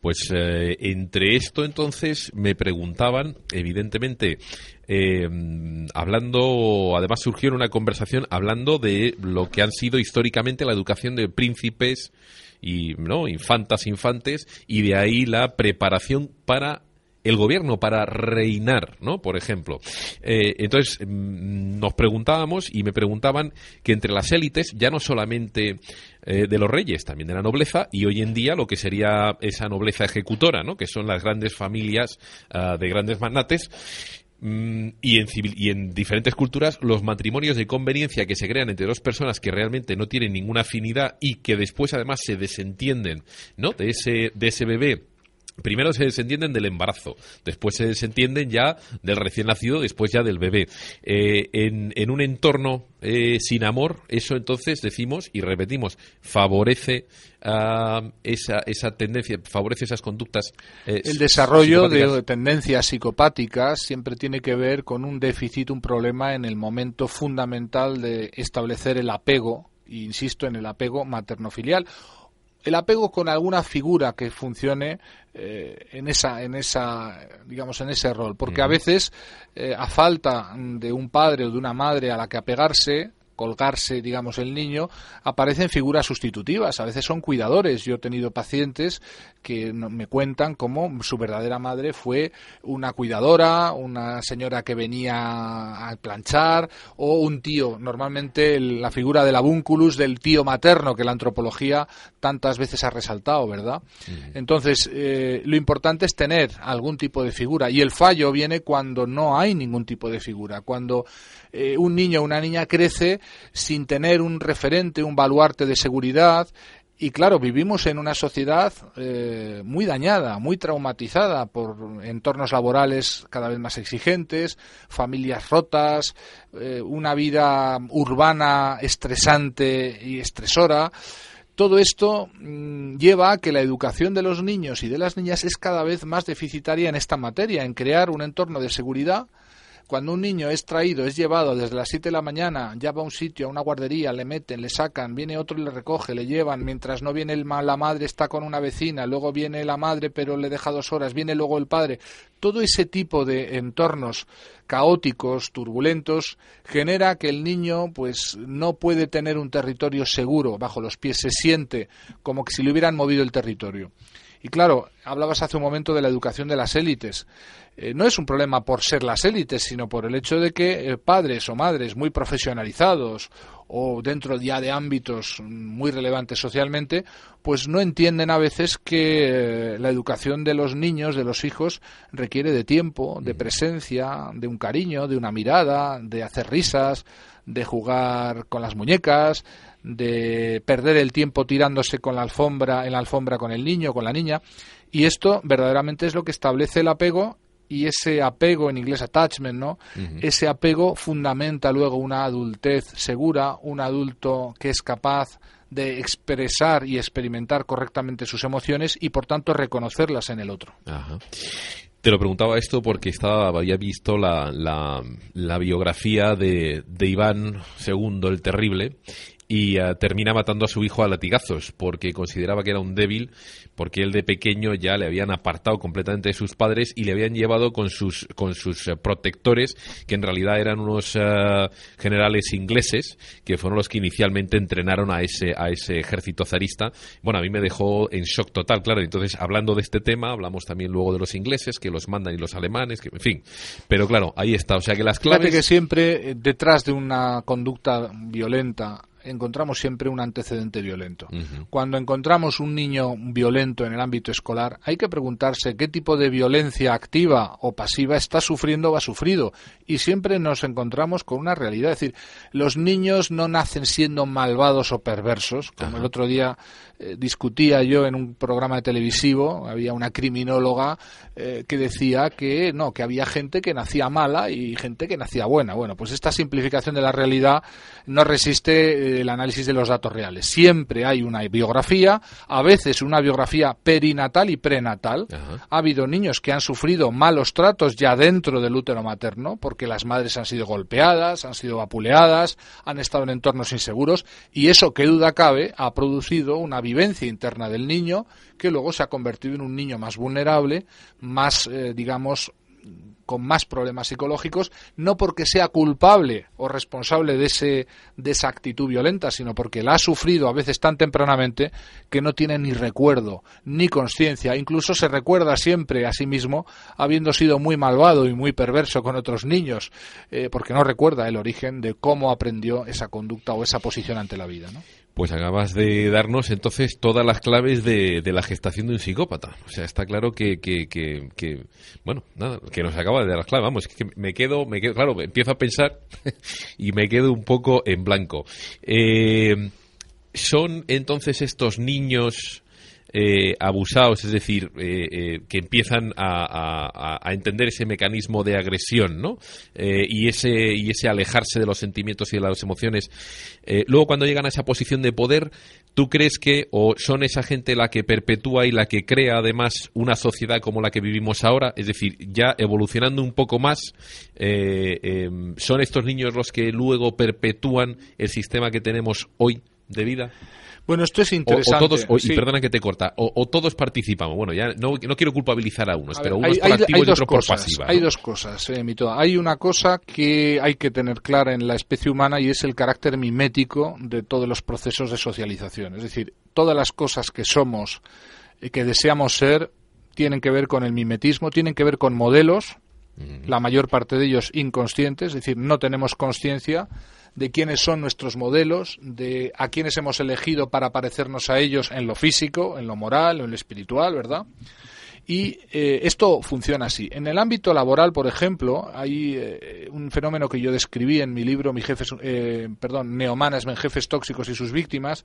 [SPEAKER 1] pues eh, entre esto entonces me preguntaban, evidentemente, eh, hablando, además surgió una conversación hablando de lo que han sido históricamente la educación de príncipes y no infantas, infantes, y de ahí la preparación para el gobierno para reinar, ¿no? Por ejemplo. Eh, entonces, mm, nos preguntábamos y me preguntaban que entre las élites, ya no solamente eh, de los reyes, también de la nobleza, y hoy en día lo que sería esa nobleza ejecutora, ¿no? Que son las grandes familias ah, de grandes magnates, mm, y en, y en diferentes culturas los matrimonios de conveniencia que se crean entre dos personas que realmente no tienen ninguna afinidad y que después además se desentienden ¿no? de ese bebé Primero se desentienden del embarazo, después se desentienden ya del recién nacido, después ya del bebé. Eh, en, un entorno eh, sin amor, eso entonces decimos y repetimos, favorece uh, esa, esa tendencia, favorece esas conductas.
[SPEAKER 4] Eh, El desarrollo de tendencias psicopáticas siempre tiene que ver con un déficit, un problema en el momento fundamental de establecer el apego, insisto en el apego materno-filial el apego con alguna figura que funcione eh, en esa en esa digamos en ese rol porque a veces eh, a falta de un padre o de una madre a la que apegarse colgarse, digamos, el niño, aparecen figuras sustitutivas. A veces son cuidadores. Yo he tenido pacientes que me cuentan cómo su verdadera madre fue una cuidadora, una señora que venía a planchar o un tío. Normalmente la figura del avúnculus, del tío materno que la antropología tantas veces ha resaltado, ¿verdad? Entonces, eh, lo importante es tener algún tipo de figura y el fallo viene cuando no hay ningún tipo de figura, cuando eh, un niño o una niña crece sin tener un referente, un baluarte de seguridad, y claro, vivimos en una sociedad eh, muy dañada, muy traumatizada por entornos laborales cada vez más exigentes, familias rotas, eh, una vida urbana estresante y estresora. Todo esto mm, lleva a que la educación de los niños y de las niñas es cada vez más deficitaria en esta materia, en crear un entorno de seguridad cuando un niño es traído, es llevado desde las 7 de la mañana, ya va a un sitio, a una guardería, le meten, le sacan, viene otro y le recoge, le llevan, mientras no viene el, la madre está con una vecina, luego viene la madre pero le deja dos horas, viene luego el padre. Todo ese tipo de entornos caóticos, turbulentos, genera que el niño pues no puede tener un territorio seguro bajo los pies, se siente como que si le hubieran movido el territorio. Y claro, hablabas hace un momento de la educación de las élites. Eh, no es un problema por ser las élites, sino por el hecho de que eh, padres o madres muy profesionalizados o dentro ya de ámbitos muy relevantes socialmente, pues no entienden a veces que eh, la educación de los niños, de los hijos, requiere de tiempo, de presencia, de un cariño, de una mirada, de hacer risas, de jugar con las muñecas, de perder el tiempo tirándose con la alfombra, en la alfombra con el niño, con la niña, y esto verdaderamente es lo que establece el apego y ese apego en inglés attachment, ¿no? Ese apego fundamenta luego una adultez segura, un adulto que es capaz de expresar y experimentar correctamente sus emociones y por tanto reconocerlas en el otro.
[SPEAKER 1] Te lo preguntaba esto porque estaba, había visto la, la, biografía de, de Iván II el Terrible y eh, termina matando a su hijo a latigazos porque consideraba que era un débil porque él de pequeño ya le habían apartado completamente de sus padres y le habían llevado con sus con sus eh, protectores que en realidad eran unos eh, generales ingleses que fueron los que inicialmente entrenaron a ese a ese ejército zarista. Bueno a mí me dejó en shock total claro. Entonces hablando de este tema hablamos también luego de los ingleses que los mandan y los alemanes que en fin. Pero claro ahí está. O sea que las claves
[SPEAKER 4] que siempre detrás de una conducta violenta encontramos siempre un antecedente violento. Cuando encontramos un niño violento en el ámbito escolar, hay que preguntarse qué tipo de violencia activa o pasiva está sufriendo o ha sufrido. Y siempre nos encontramos con una realidad. Es decir, los niños no nacen siendo malvados o perversos. Como el otro día eh, discutía yo en un programa televisivo, había una criminóloga eh, que decía que no, que había gente que nacía mala y gente que nacía buena. Bueno, pues esta simplificación de la realidad no resiste el análisis de los datos reales. Siempre hay una biografía, a veces una biografía perinatal y prenatal. Ha habido niños que han sufrido malos tratos ya dentro del útero materno, porque las madres han sido golpeadas, han sido vapuleadas, han estado en entornos inseguros, y eso, que duda cabe, ha producido una vivencia interna del niño que luego se ha convertido en un niño más vulnerable, más, eh, digamos, con más problemas psicológicos, no porque sea culpable o responsable de, ese, esa actitud violenta, sino porque la ha sufrido a veces tan tempranamente que no tiene ni recuerdo, ni conciencia, incluso se recuerda siempre a sí mismo habiendo sido muy malvado y muy perverso con otros niños, eh, porque no recuerda el origen de cómo aprendió esa conducta o esa posición ante la vida.
[SPEAKER 1] Pues acabas de darnos entonces todas las claves de, la gestación de un psicópata. O sea, está claro que, que, que, bueno, nada, que nos acaba de dar las claves. Vamos, que me quedo, me quedo, claro, empiezo a pensar y me quedo un poco en blanco. Eh, ¿Son entonces estos niños eh, abusados, es decir, eh, eh, que empiezan a, entender ese mecanismo de agresión, ¿no? y ese y ese alejarse de los sentimientos y de las emociones. luego, cuando llegan a esa posición de poder, ¿tú crees que o son esa gente la que perpetúa y la que crea además una sociedad como la que vivimos ahora? Es decir, ya evolucionando un poco más, em, ¿son estos niños los que luego perpetúan el sistema que tenemos hoy? de vida?
[SPEAKER 4] Bueno, esto es interesante.
[SPEAKER 1] O, todos, y perdona que te corta, o, todos participamos. Bueno, ya no, no quiero culpabilizar a unos, pero unos por activo y otros por pasiva.
[SPEAKER 4] Hay dos cosas, eh, Mito. Hay una cosa que hay que tener clara en la especie humana y es el carácter mimético de todos los procesos de socialización. Es decir, todas las cosas que somos y que deseamos ser tienen que ver con el mimetismo, tienen que ver con modelos, la mayor parte de ellos inconscientes, es decir, no tenemos conciencia de quiénes son nuestros modelos, de a quiénes hemos elegido para parecernos a ellos en lo físico, en lo moral en lo espiritual, ¿verdad? Y eh, esto funciona así. En el ámbito laboral, por ejemplo, hay eh, un fenómeno que yo describí en mi libro, eh, perdón, Neomanagement, jefes tóxicos y sus víctimas,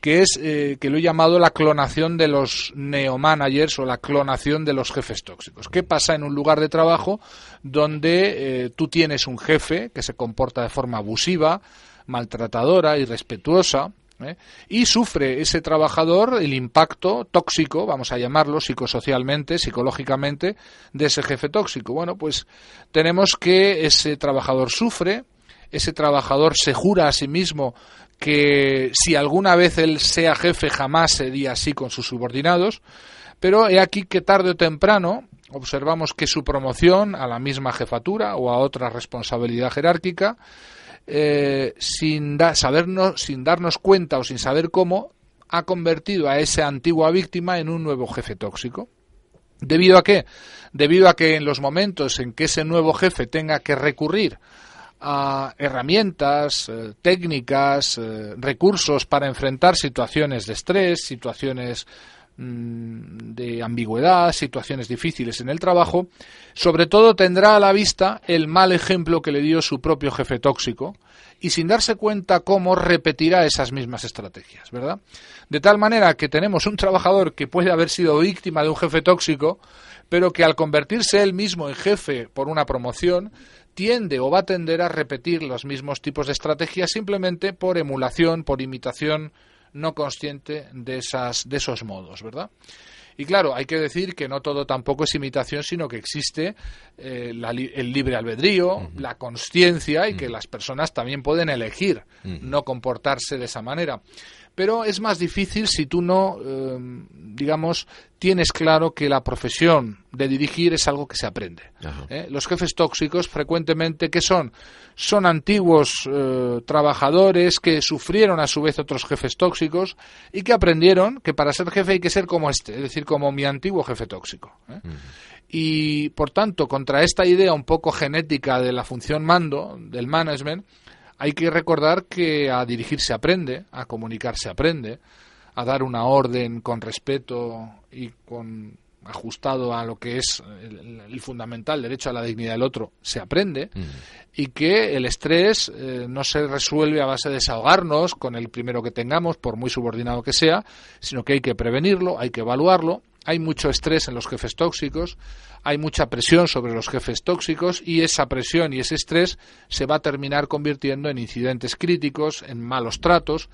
[SPEAKER 4] que es que lo he llamado la clonación de los neomanagers o la clonación de los jefes tóxicos. ¿Qué pasa en un lugar de trabajo donde tú tienes un jefe que se comporta de forma abusiva, maltratadora, irrespetuosa, ¿eh? y sufre ese trabajador el impacto tóxico, vamos a llamarlo psicosocialmente, psicológicamente, de ese jefe tóxico. Bueno, pues tenemos que ese trabajador sufre, ese trabajador se jura a sí mismo que si alguna vez él sea jefe jamás sería así con sus subordinados, pero he aquí que tarde o temprano observamos que su promoción a la misma jefatura o a otra responsabilidad jerárquica eh, sin, sabernos, sin darnos cuenta o sin saber cómo, ha convertido a esa antigua víctima en un nuevo jefe tóxico. ¿Debido a qué? Debido a que en los momentos en que ese nuevo jefe tenga que recurrir a herramientas, eh, técnicas, eh, recursos para enfrentar situaciones de estrés, situaciones de ambigüedad, situaciones difíciles en el trabajo, sobre todo tendrá a la vista el mal ejemplo que le dio su propio jefe tóxico y sin darse cuenta cómo repetirá esas mismas estrategias, ¿verdad? De tal manera que tenemos un trabajador que puede haber sido víctima de un jefe tóxico, pero que al convertirse él mismo en jefe por una promoción, tiende o va a tender a repetir los mismos tipos de estrategias simplemente por emulación, por imitación, no consciente de, esas, de esos modos, ¿verdad? Y claro, hay que decir que no todo tampoco es imitación, sino que existe eh, el libre albedrío, la conciencia y que las personas también pueden elegir no comportarse de esa manera pero es más difícil si tú no, em, digamos, tienes claro que la profesión de dirigir es algo que se aprende. ¿eh? Los jefes tóxicos frecuentemente, ¿qué son? Son antiguos eh, trabajadores que sufrieron a su vez otros jefes tóxicos y que aprendieron que para ser jefe hay que ser como este, es decir, como mi antiguo jefe tóxico. ¿eh? Y por tanto, contra esta idea un poco genética de la función mando, del management, hay que recordar que a dirigir se aprende, a comunicar se aprende, a dar una orden con respeto y con ajustado a lo que es el, fundamental derecho a la dignidad del otro, se aprende mm. y que el estrés eh, no se resuelve a base de desahogarnos con el primero que tengamos, por muy subordinado que sea, sino que hay que prevenirlo, hay que evaluarlo hay mucho estrés en los jefes tóxicos, hay mucha presión sobre los jefes tóxicos y esa presión y ese estrés se va a terminar convirtiendo en incidentes críticos, en malos tratos,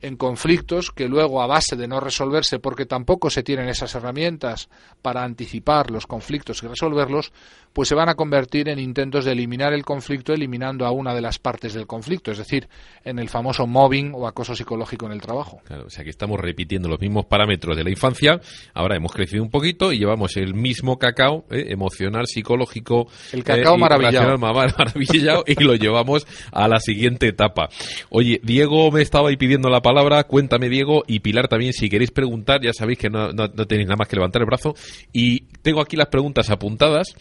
[SPEAKER 4] en conflictos que luego a base de no resolverse porque tampoco se tienen esas herramientas para anticipar los conflictos y resolverlos, pues se van a convertir en intentos de eliminar el conflicto eliminando a una de las partes del conflicto, es decir, en el famoso mobbing o acoso psicológico en el trabajo.
[SPEAKER 1] Claro, o sea que estamos repitiendo los mismos parámetros de la infancia, ahora hemos crecido un poquito y llevamos el mismo cacao eh, emocional, psicológico,
[SPEAKER 4] el cacao
[SPEAKER 1] eh,
[SPEAKER 4] maravillado.
[SPEAKER 1] maravillado y lo llevamos a la siguiente etapa. Oye, Diego me estaba ahí pidiendo la palabra, cuéntame Diego y Pilar también si queréis preguntar, ya sabéis que no, no tenéis nada más que levantar el brazo y tengo aquí las preguntas apuntadas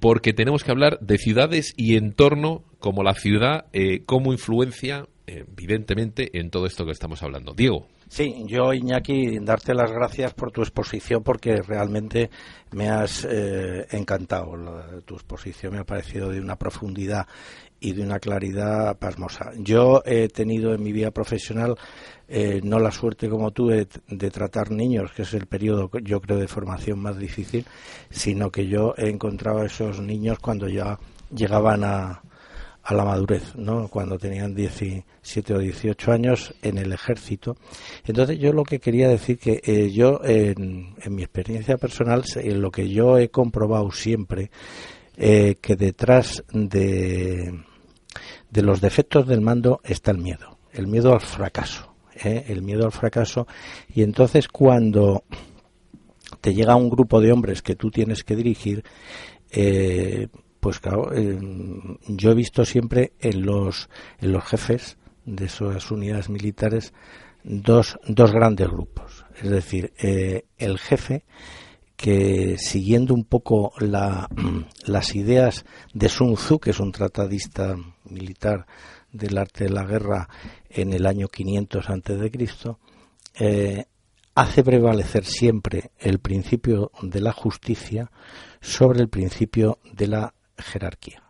[SPEAKER 1] porque tenemos que hablar de ciudades y entorno como la ciudad, eh, como influencia, evidentemente, en todo esto que estamos hablando. Diego.
[SPEAKER 3] Sí, yo, Iñaki, darte las gracias por tu exposición porque realmente me has eh, encantado. tu exposición me ha parecido de una profundidad y de una claridad pasmosa. Yo he tenido en mi vida profesional eh, no la suerte como tú de, tratar niños, que es el periodo yo creo de formación más difícil, sino que yo he encontrado a esos niños cuando ya llegaban a, a la madurez, ¿no? Cuando tenían 17 o 18 años en el ejército. Entonces yo lo que quería decir que eh, yo en, mi experiencia personal, en lo que yo he comprobado siempre, eh, que detrás de, de los defectos del mando está el miedo, el miedo al fracaso ¿eh? el miedo al fracaso. Y entonces cuando te llega un grupo de hombres que tú tienes que dirigir, eh, pues claro, yo he visto siempre en los, en los jefes de esas unidades militares dos, dos grandes grupos. Es decir, eh, el jefe que siguiendo un poco la, las ideas de Sun Tzu, que es un tratadista militar del arte de la guerra en el año 500 antes de Cristo, eh, hace prevalecer siempre el principio de la justicia sobre el principio de la jerarquía.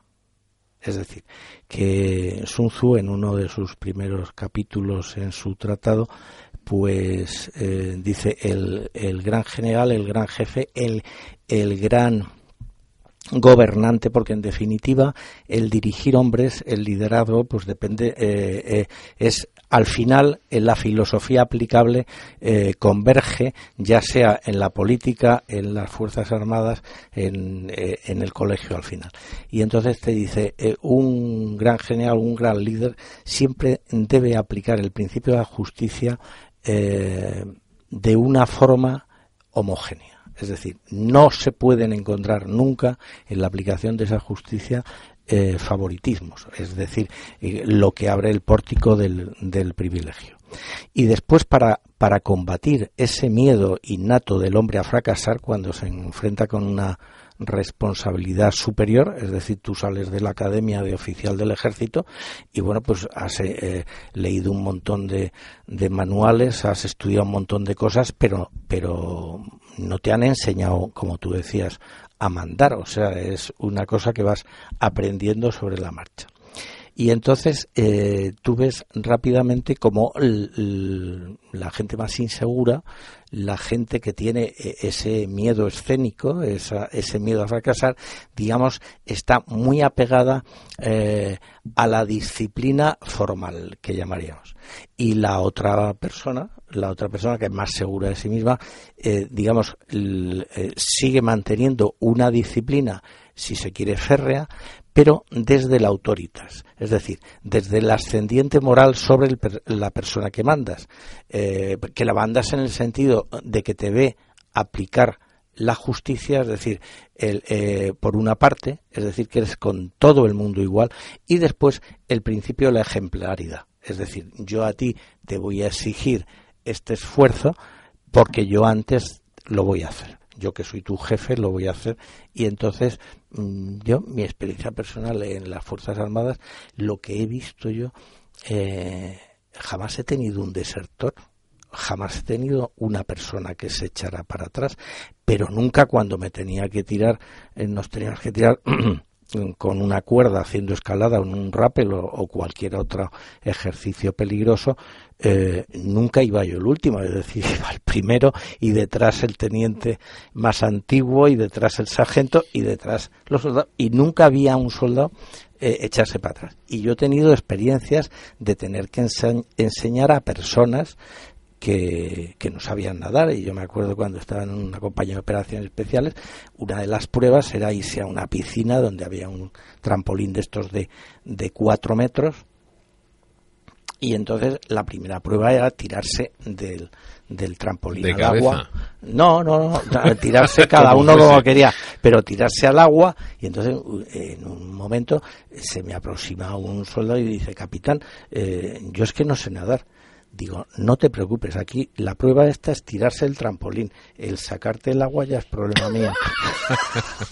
[SPEAKER 3] Es decir, que Sun Tzu en uno de sus primeros capítulos en su tratado, pues eh, dice el, el, gran general, el gran jefe, el, el gran gobernante porque en definitiva el dirigir hombres el liderazgo pues depende eh, eh, es al final en la filosofía aplicable converge ya sea en la política en las fuerzas armadas en, en el colegio al final. Y entonces te dice un gran general un gran líder siempre debe aplicar el principio de la justicia de una forma homogénea es decir, no se pueden encontrar nunca en la aplicación de esa justicia eh, favoritismos, es decir, eh, lo que abre el pórtico del, del privilegio. Y después, para, para combatir ese miedo innato del hombre a fracasar cuando se enfrenta con una responsabilidad superior, es decir, tú sales de la academia de oficial del ejército y bueno, pues has eh, leído un montón de, de, manuales, has estudiado un montón de cosas, pero, pero no te han enseñado, como tú decías, a mandar, o sea, es una cosa que vas aprendiendo sobre la marcha. Y entonces eh, tú ves rápidamente como la gente más insegura, la gente que tiene eh, ese miedo escénico, ese miedo a fracasar, digamos, está muy apegada eh, a la disciplina formal que llamaríamos. Y la otra persona, la otra persona que es más segura de sí misma, digamos, sigue manteniendo una disciplina si se quiere férrea, pero desde la autoritas, es decir, desde el ascendiente moral sobre la persona que mandas, eh, que la mandas en el sentido de que te ve aplicar la justicia, es decir, el, eh, por una parte, es decir, que eres con todo el mundo igual, y después el principio de la ejemplaridad, es decir, yo a ti te voy a exigir este esfuerzo porque yo antes lo voy a hacer. Yo que soy tu jefe lo voy a hacer y entonces yo mi experiencia personal en las fuerzas armadas lo que he visto yo eh, jamás he tenido un desertor jamás he tenido una persona que se echara para atrás pero nunca cuando me tenía que tirar eh, nos teníamos que tirar con una cuerda haciendo escalada en un rappel o, cualquier otro ejercicio peligroso, eh, nunca iba yo el último, es decir, iba el primero y detrás el teniente más antiguo y detrás el sargento y detrás los soldados y nunca había un soldado eh, echarse para atrás. Y yo he tenido experiencias de tener que enseñar a personas que, no sabían nadar. Y yo me acuerdo cuando estaba en una compañía de operaciones especiales, una de las pruebas era irse a una piscina donde había un trampolín de estos de, de cuatro metros. Y entonces la primera prueba era tirarse del, del trampolín al agua. No, no, no, tirarse cada uno como quería, pero tirarse al agua. Y entonces en un momento se me aproxima un soldado y dice, capitán, eh, yo es que no sé nadar. Digo, no te preocupes, aquí la prueba esta es tirarse el trampolín. El sacarte el agua ya es problema mío.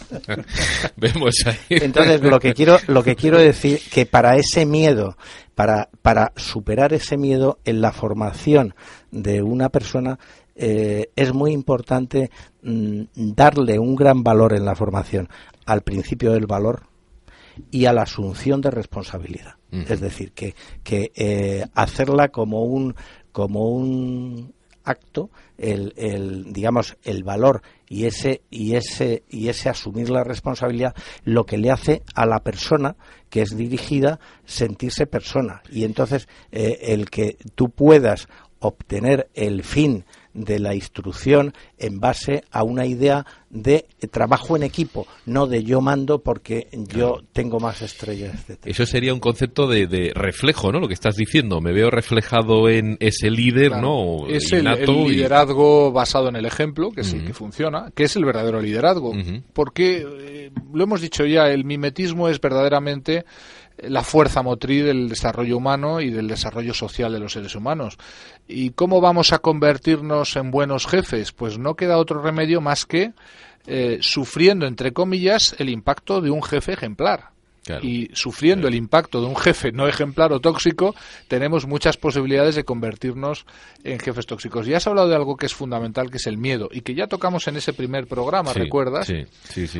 [SPEAKER 1] Vemos ahí.
[SPEAKER 3] Entonces, lo que quiero, lo que quiero decir que para ese miedo, para, para superar ese miedo en la formación de una persona, eh, es muy importante mm, darle un gran valor en la formación al principio del valor y a la asunción de responsabilidad. Es decir, que, que eh, hacerla como un, como un acto, el, el, digamos, el valor y ese, y ese, y ese asumir la responsabilidad, lo que le hace a la persona que es dirigida sentirse persona. Y entonces, eh, el que tú puedas obtener el fin de la instrucción en base a una idea de trabajo en equipo, no de yo mando porque yo tengo más estrellas. De
[SPEAKER 1] Eso sería un concepto de, reflejo, ¿no? Lo que estás diciendo. Me veo reflejado en ese líder, ¿no?
[SPEAKER 4] Es el, liderazgo basado en el ejemplo, que sí, que funciona, que es el verdadero liderazgo. Porque, eh, lo hemos dicho ya, el mimetismo es verdaderamente la fuerza motriz del desarrollo humano y del desarrollo social de los seres humanos. ¿Y cómo vamos a convertirnos en buenos jefes? Pues no queda otro remedio más que eh, sufriendo, entre comillas, el impacto de un jefe ejemplar y sufriendo el impacto de un jefe no ejemplar o tóxico, tenemos muchas posibilidades de convertirnos en jefes tóxicos. Y has hablado de algo que es fundamental, que es el miedo, y que ya tocamos en ese primer programa, ¿recuerdas?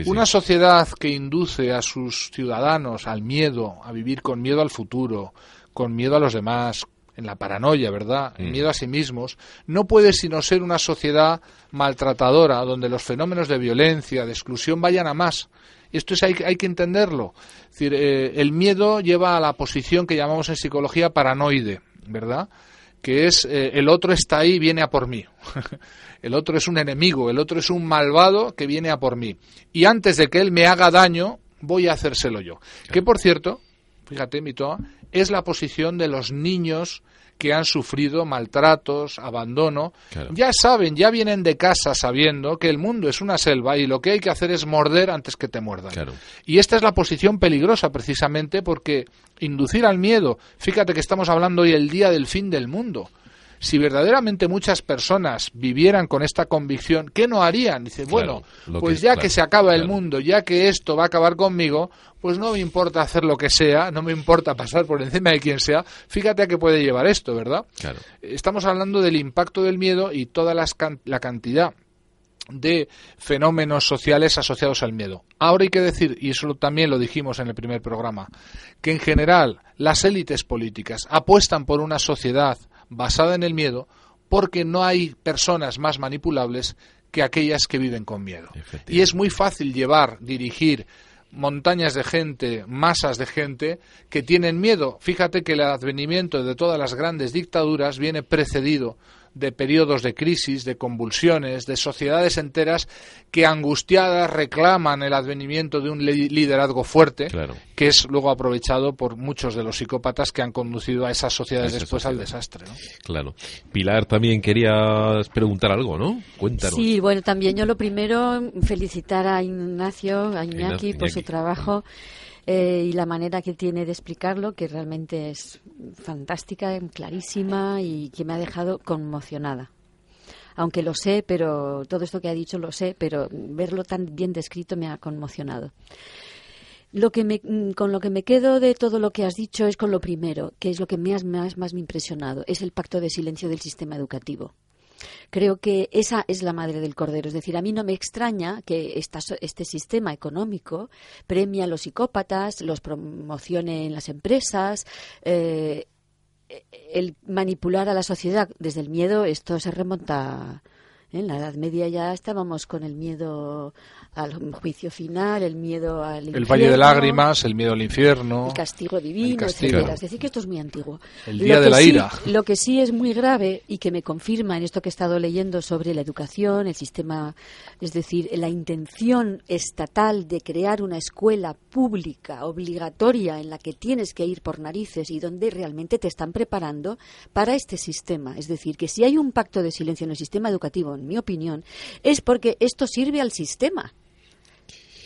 [SPEAKER 4] Una sociedad que induce a sus ciudadanos al miedo, a vivir con miedo al futuro, con miedo a los demás, en la paranoia, ¿verdad? El mm. miedo a sí mismos, no puede sino ser una sociedad maltratadora, donde los fenómenos de violencia, de exclusión vayan a más esto es, hay, hay que entenderlo. decir, eh, el miedo lleva a la posición que llamamos en psicología paranoide, ¿verdad? Que es eh, el otro está ahí, viene a por mí. el otro es un enemigo, el otro es un malvado que viene a por mí. Y antes de que él me haga daño, voy a hacérselo yo. Que por cierto, fíjate, Mitoa, es la posición de los niños que han sufrido maltratos, abandono, ya saben, ya vienen de casa sabiendo que el mundo es una selva y lo que hay que hacer es morder antes que te muerdan. Y esta es la posición peligrosa precisamente porque inducir al miedo, fíjate que estamos hablando hoy el día del fin del mundo si verdaderamente muchas personas vivieran con esta convicción, ¿qué no harían? Dice, bueno, pues ya que se acaba el mundo, ya que esto va a acabar conmigo, pues no me importa hacer lo que sea, no me importa pasar por encima de quien sea, fíjate a qué puede llevar esto, ¿verdad? Estamos hablando del impacto del miedo y toda la cantidad de fenómenos sociales asociados al miedo. Ahora hay que decir, y eso también lo dijimos en el primer programa, que en general las élites políticas apuestan por una sociedad basada en el miedo porque no hay personas más manipulables que aquellas que viven con miedo. Y es muy fácil llevar, dirigir montañas de gente, masas de gente que tienen miedo. Fíjate que el advenimiento de todas las grandes dictaduras viene precedido de periodos de crisis, de convulsiones, de sociedades enteras que angustiadas reclaman el advenimiento de un liderazgo fuerte, que es luego aprovechado por muchos de los psicópatas que han conducido a esas sociedades después al desastre.
[SPEAKER 1] Claro. Pilar, también querías preguntar algo, ¿no? Cuéntanos.
[SPEAKER 2] Sí, bueno, también yo lo primero, felicitar a Ignacio, a Iñaki, por su trabajo. Eh, y la manera que tiene de explicarlo, que realmente es fantástica, clarísima y que me ha dejado conmocionada. Aunque lo sé, pero todo esto que ha dicho lo sé, pero verlo tan bien descrito me ha conmocionado. Lo que me, mm, con lo que me quedo de todo lo que has dicho es con lo primero, que es lo que más, más me ha impresionado, es el pacto de silencio del sistema educativo. Creo que esa es la madre del cordero. Es decir, a mí no me extraña que este sistema económico premie a los psicópatas, los promocione en las empresas. Eh, el manipular a la sociedad desde el miedo, esto se remonta. En la Edad Media ya estábamos con el miedo al juicio final, el miedo al
[SPEAKER 4] El valle de lágrimas, el miedo al infierno.
[SPEAKER 2] El castigo divino, etcétera. Es decir, que esto es muy antiguo.
[SPEAKER 4] El día de la ira.
[SPEAKER 2] Lo que sí es muy grave y que me confirma en esto que he estado leyendo sobre la educación, el sistema, es decir, la intención estatal de crear una escuela pública, obligatoria, en la que tienes que ir por narices y donde realmente te están preparando para este sistema. Es decir, que si hay un pacto de silencio en el sistema educativo, en mi opinión, es porque esto sirve al sistema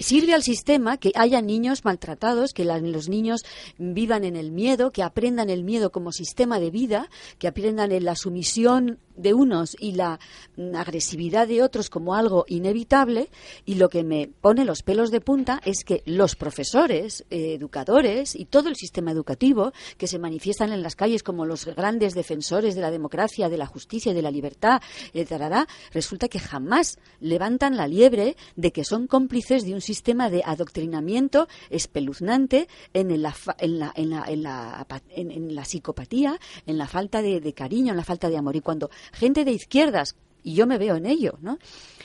[SPEAKER 2] sirve al sistema que haya niños maltratados, que los niños vivan en el miedo, que aprendan el miedo como sistema de vida, que aprendan en la sumisión de unos y la mm, agresividad de otros como algo inevitable y lo que me pone los pelos de punta es que los profesores, eh, educadores y todo el sistema educativo que se manifiestan en las calles como los grandes defensores de la democracia, de la justicia y de la libertad, etc., resulta que jamás levantan la liebre de que son cómplices de un sistema de adoctrinamiento espeluznante en la, en la, en la, en la, en la psicopatía, en la falta de, de cariño, en la falta de amor. Y cuando gente de izquierdas, y yo me veo en ello, ¿no?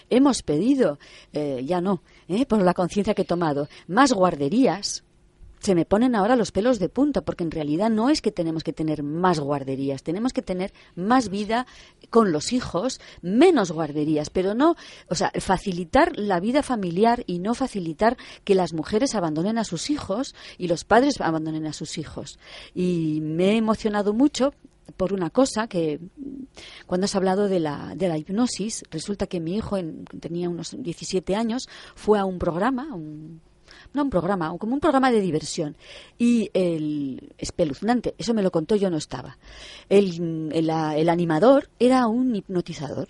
[SPEAKER 2] Hemos pedido, eh, ya no, ¿eh? por la conciencia que he tomado, más guarderías, se me ponen ahora los pelos de punta, porque en realidad no es que tenemos que tener más guarderías, tenemos que tener más vida con los hijos, menos guarderías, pero no, o sea, facilitar la vida familiar y no facilitar que las mujeres abandonen a sus hijos y los padres abandonen a sus hijos. Y me he emocionado mucho por una cosa que cuando has hablado de la, de la hipnosis, resulta que mi hijo tenía unos 17 años, fue a un programa, un no un programa, como un programa de diversión. Y el espeluznante, eso me lo contó, yo no estaba. El, el, animador era un hipnotizador.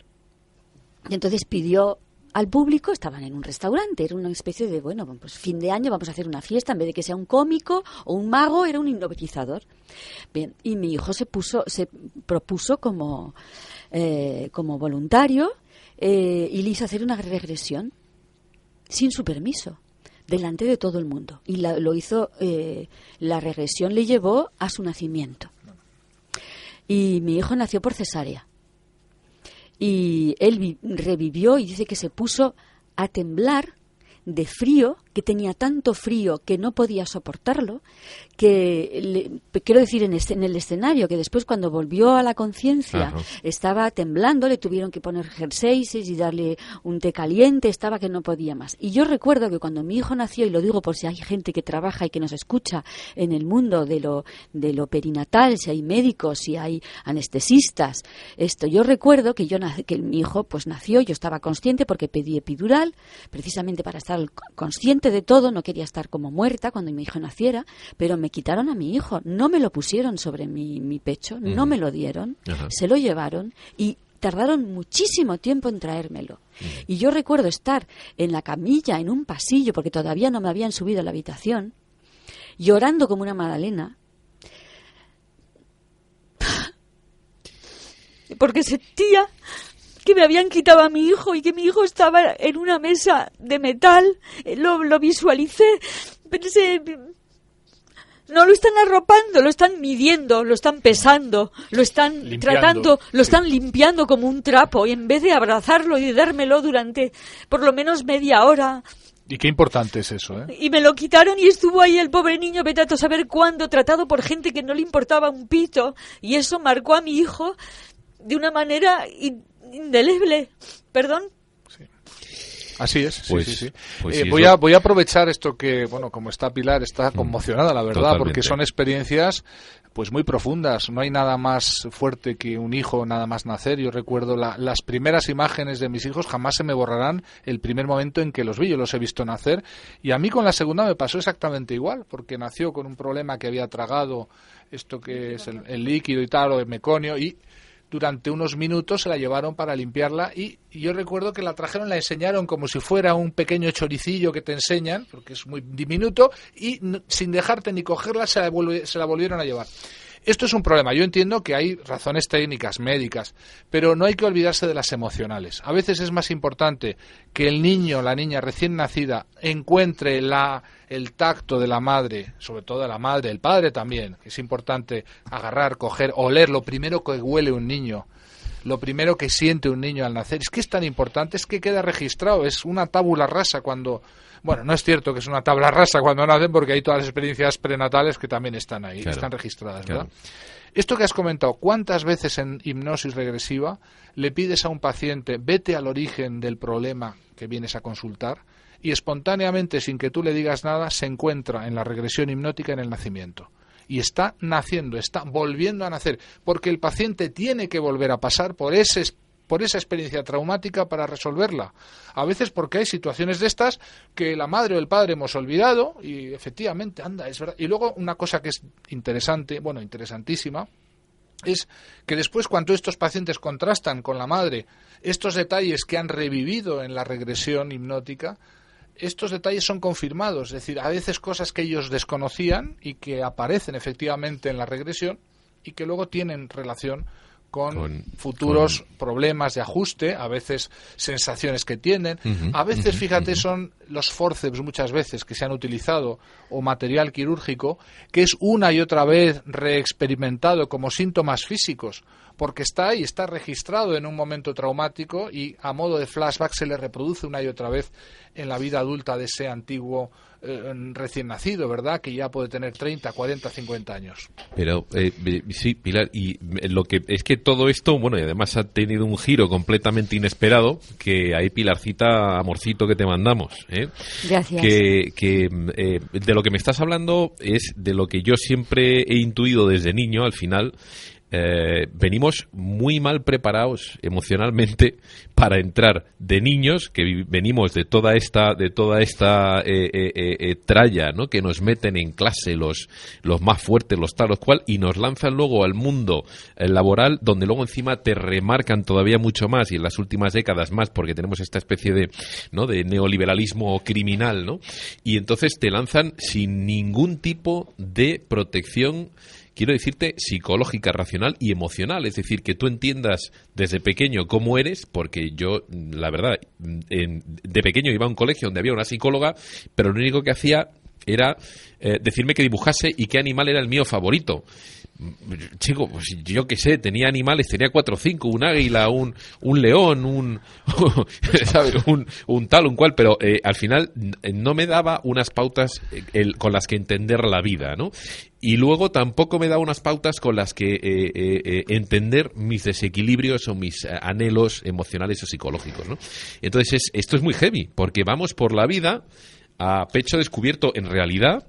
[SPEAKER 2] Y entonces pidió al público, estaban en un restaurante, era una especie de, bueno, pues fin de año vamos a hacer una fiesta, en vez de que sea un cómico o un mago, era un hipnotizador. Bien, y mi hijo se puso, se propuso como, eh, como voluntario eh, y le hizo hacer una regresión sin su permiso delante de todo el mundo. Y lo hizo, eh, la regresión le llevó a su nacimiento. Y mi hijo nació por cesárea. Y él revivió y dice que se puso a temblar de frío, que tenía tanto frío que no podía soportarlo, que quiero decir en, en, el escenario, que después cuando volvió a la conciencia estaba temblando, le tuvieron que poner jerseys y darle un té caliente, estaba que no podía más. Y yo recuerdo que cuando mi hijo nació, y lo digo por si hay gente que trabaja y que nos escucha en el mundo de lo, de lo perinatal, si hay médicos, si hay anestesistas, esto, yo recuerdo que yo que mi hijo pues nació, yo estaba consciente porque pedí epidural, precisamente para estar consciente de todo, no quería estar como muerta cuando mi hijo naciera, pero me quitaron a mi hijo, no me lo pusieron sobre mi, mi pecho, no me lo dieron, se lo llevaron y tardaron muchísimo tiempo en traérmelo. Y yo recuerdo estar en la camilla, en un pasillo, porque todavía no me habían subido a la habitación, llorando como una magdalena, porque sentía que me habían quitado a mi hijo y que mi hijo estaba en una mesa de metal. Lo, lo visualicé. Pensé, no lo están arropando, lo están midiendo, lo están pesando, lo están tratando, lo están limpiando como un trapo y en vez de abrazarlo y de dármelo durante por lo menos media hora.
[SPEAKER 4] Y qué importante es eso, ¿eh?
[SPEAKER 2] Y me lo quitaron y estuvo ahí el pobre niño, vete a saber cuándo, tratado por gente que no le importaba un pito. Y eso marcó a mi hijo de una manera indeleble. Perdón.
[SPEAKER 4] Así es, sí, pues, sí, pues eh, voy, a, voy a aprovechar esto que, bueno, como está Pilar, está mm. conmocionada, la verdad, porque son experiencias pues muy profundas. No hay nada más fuerte que un hijo nada más nacer. Yo recuerdo las primeras imágenes de mis hijos, jamás se me borrarán el primer momento en que los vi. Yo los he visto nacer. Y a mí con la segunda me pasó exactamente igual, porque nació con un problema que había tragado esto que es el, el líquido y tal, o el meconio, y durante unos minutos se la llevaron para limpiarla y, yo recuerdo que la trajeron, la enseñaron como si fuera un pequeño choricillo que te enseñan, porque es muy diminuto, y sin dejarte ni cogerla se la, se la volvieron a llevar. Esto es un problema. Yo entiendo que hay razones técnicas, médicas, pero no hay que olvidarse de las emocionales. A veces es más importante que el niño, la niña recién nacida, encuentre la, el tacto de la madre, sobre todo de la madre, el padre también. Es importante agarrar, coger, oler lo primero que huele un niño lo primero que siente un niño al nacer. Es que es tan importante, es que queda registrado, es una tábula rasa cuando bueno, no es cierto que es una tabla rasa cuando nacen porque hay todas las experiencias prenatales que también están ahí, están registradas, ¿verdad? Esto que has comentado, ¿cuántas veces en hipnosis regresiva le pides a un paciente vete al origen del problema que vienes a consultar y espontáneamente, sin que tú le digas nada, se encuentra en la regresión hipnótica en el nacimiento? y está naciendo, está volviendo a nacer, porque el paciente tiene que volver a pasar por ese por esa experiencia traumática para resolverla. A veces porque hay situaciones de estas que la madre o el padre hemos olvidado y efectivamente, anda, es verdad. Y luego una cosa que es interesante, bueno, interesantísima, es que después cuando estos pacientes contrastan con la madre estos detalles que han revivido en la regresión hipnótica, estos detalles son confirmados, es decir, a veces cosas que ellos desconocían y que aparecen efectivamente en la regresión y que luego tienen relación con, futuros problemas de ajuste, a veces sensaciones que tienen, a veces, fíjate, son los forceps muchas veces que se han utilizado o material quirúrgico que es una y otra vez reexperimentado como síntomas físicos porque está ahí, está registrado en un momento traumático y a modo de flashback se le reproduce una y otra vez en la vida adulta de ese antiguo eh, recién nacido, ¿verdad? Que ya puede tener 30, 40, 50 años.
[SPEAKER 1] Pero eh, sí, Pilar, y lo que es que todo esto, bueno, y además ha tenido un giro completamente inesperado, que hay Pilarcita, amorcito que te mandamos. ¿eh?
[SPEAKER 2] Gracias.
[SPEAKER 1] Que, que eh, de lo que me estás hablando es de lo que yo siempre he intuido desde niño, al final, eh, venimos muy mal preparados emocionalmente para entrar de niños que venimos de toda esta de toda esta eh, eh, tralla ¿no? que nos meten en clase los los más fuertes los tal los cual y nos lanzan luego al mundo laboral donde luego encima te remarcan todavía mucho más y en las últimas décadas más porque tenemos esta especie de no de neoliberalismo criminal no y entonces te lanzan sin ningún tipo de protección quiero decirte, psicológica, racional y emocional. Es decir, que tú entiendas desde pequeño cómo eres, porque yo, la verdad, de pequeño iba a un colegio donde había una psicóloga, pero lo único que hacía era eh, decirme que dibujase y qué animal era el mío favorito chico, pues yo qué sé, tenía animales, tenía cuatro o cinco, un águila, un, un león, un, Un, tal, un cual, pero eh, al final no me daba unas pautas eh, con las que entender la vida, ¿no? Y luego tampoco me daba unas pautas con las que eh, entender mis desequilibrios o mis anhelos emocionales o psicológicos, ¿no? Entonces esto es muy heavy, porque vamos por la vida a pecho descubierto en realidad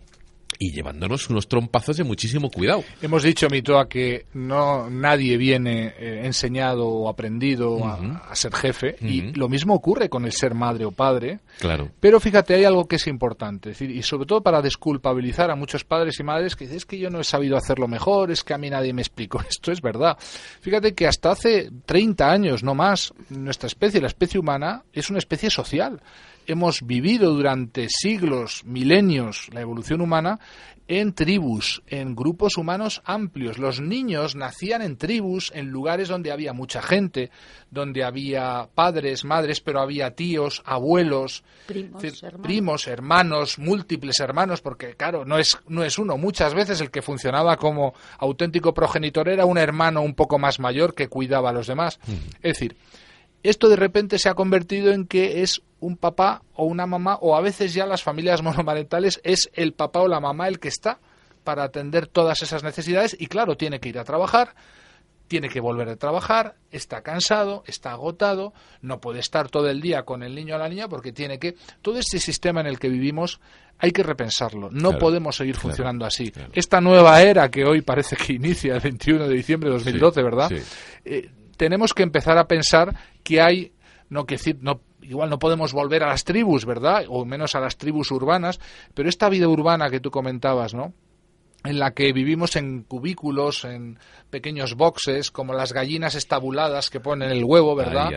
[SPEAKER 1] y llevándonos unos trompazos de muchísimo cuidado.
[SPEAKER 4] Hemos dicho, Mitoa, que no nadie viene eh, enseñado o aprendido a, ser jefe y lo mismo ocurre con el ser madre o padre.
[SPEAKER 1] Claro.
[SPEAKER 4] Pero fíjate, hay algo que es importante, decir, y sobre todo para desculpabilizar a muchos padres y madres que dicen es que yo no he sabido hacerlo mejor, es que a mí nadie me explicó. Esto es verdad. Fíjate que hasta hace 30 años, no más, nuestra especie, la especie humana, es una especie social hemos vivido durante siglos, milenios, la evolución humana en tribus, en grupos humanos amplios. Los niños nacían en tribus, en lugares donde había mucha gente, donde había padres, madres, pero había tíos, abuelos,
[SPEAKER 2] primos,
[SPEAKER 4] hermanos. múltiples hermanos, porque claro, no es, no es uno. Muchas veces el que funcionaba como auténtico progenitor era un hermano un poco más mayor que cuidaba a los demás. Es decir, esto de repente se ha convertido en que es un papá o una mamá, o a veces ya las familias monomarentales es el papá o la mamá el que está para atender todas esas necesidades y claro, tiene que ir a trabajar, tiene que volver a trabajar, está cansado, está agotado, no puede estar todo el día con el niño o la niña porque tiene que... Todo este sistema en el que vivimos hay que repensarlo. No podemos seguir funcionando así. Esta nueva era que hoy parece que inicia el 21 de diciembre de 2012, ¿verdad? Eh, tenemos que empezar a pensar que hay, no que decir, no, igual no podemos volver a las tribus, ¿verdad? O menos a las tribus urbanas, pero esta vida urbana que tú comentabas, ¿no? En la que vivimos en cubículos, en pequeños boxes, como las gallinas estabuladas que ponen el huevo, ¿verdad?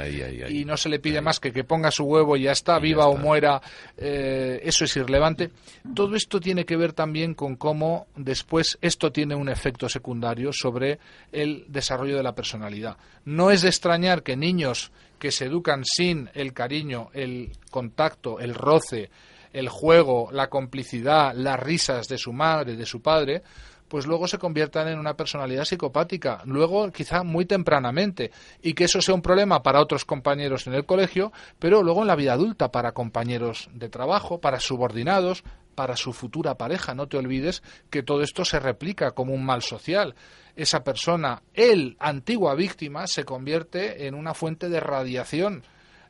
[SPEAKER 4] y no se le pide más que que ponga su huevo y ya está, viva o muera, eh, eso es irrelevante. Todo esto tiene que ver también con cómo después esto tiene un efecto secundario sobre el desarrollo de la personalidad. No es de extrañar que niños que se educan sin el cariño, el contacto, el roce, el juego, la complicidad, las risas de su madre, de su padre, pues luego se conviertan en una personalidad psicopática, luego quizá muy tempranamente, y que eso sea un problema para otros compañeros en el colegio, pero luego en la vida adulta, para compañeros de trabajo, para subordinados, para su futura pareja. No te olvides que todo esto se replica como un mal social. Esa persona, el antigua víctima, se convierte en una fuente de radiación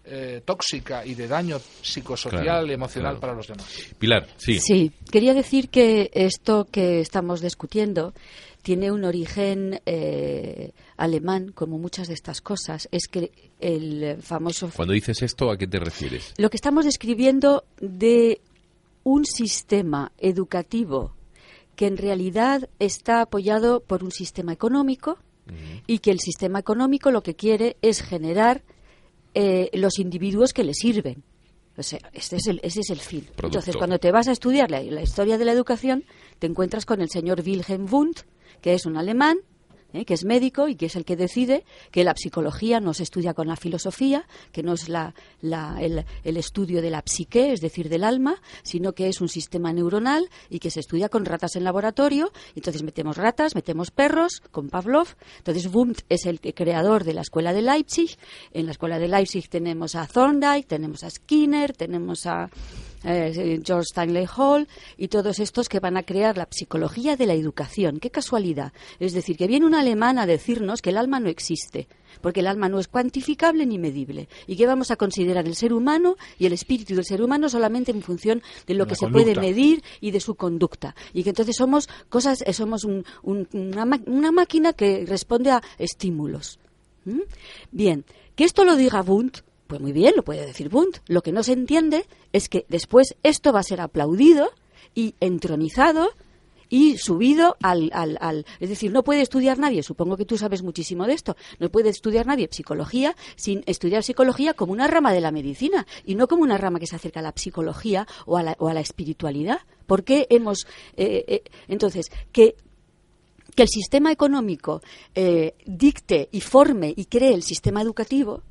[SPEAKER 4] eh, tóxica y de daño psicosocial y emocional para los demás.
[SPEAKER 1] Pilar, sí.
[SPEAKER 2] Sí, quería decir que esto que estamos discutiendo tiene un origen eh, alemán, como muchas de estas cosas. Es que el famoso.
[SPEAKER 1] Cuando dices esto, ¿a qué te refieres?
[SPEAKER 2] Lo que estamos describiendo de un sistema educativo que en realidad está apoyado por un sistema económico y que el sistema económico lo que quiere es generar eh, los individuos que le sirven. O sea, este es el, ese es el fin. Entonces, cuando te vas a estudiar la, historia de la educación, te encuentras con el señor Wilhelm Wundt, que es un alemán ¿eh? que es médico y que es el que decide que la psicología no se estudia con la filosofía, que no es la, el, el, estudio de la psique, es decir, del alma, sino que es un sistema neuronal y que se estudia con ratas en laboratorio. Entonces metemos ratas, metemos perros con Pavlov. Entonces Wundt es el creador de la escuela de Leipzig. En la escuela de Leipzig tenemos a Thorndike, tenemos a Skinner, tenemos a eh, George Stanley Hall y todos estos que van a crear la psicología de la educación. Qué casualidad. Es decir, que viene un alemán a decirnos que el alma no existe, porque el alma no es cuantificable ni medible y que vamos a considerar el ser humano y el espíritu del ser humano solamente en función de lo que se puede medir y de su conducta y que entonces somos cosas eh, somos una, máquina que responde a estímulos. ¿Mm? Bien, que esto lo diga Wundt pues muy bien, lo puede decir Bund. Lo que no se entiende es que después esto va a ser aplaudido y entronizado y subido al, al, al, Es decir, no puede estudiar nadie, supongo que tú sabes muchísimo de esto, no puede estudiar nadie psicología sin estudiar psicología como una rama de la medicina y no como una rama que se acerca a la psicología o a la, o a la espiritualidad. ¿Por qué hemos... Eh, eh, entonces, que que el sistema económico eh, dicte y forme y cree el sistema educativo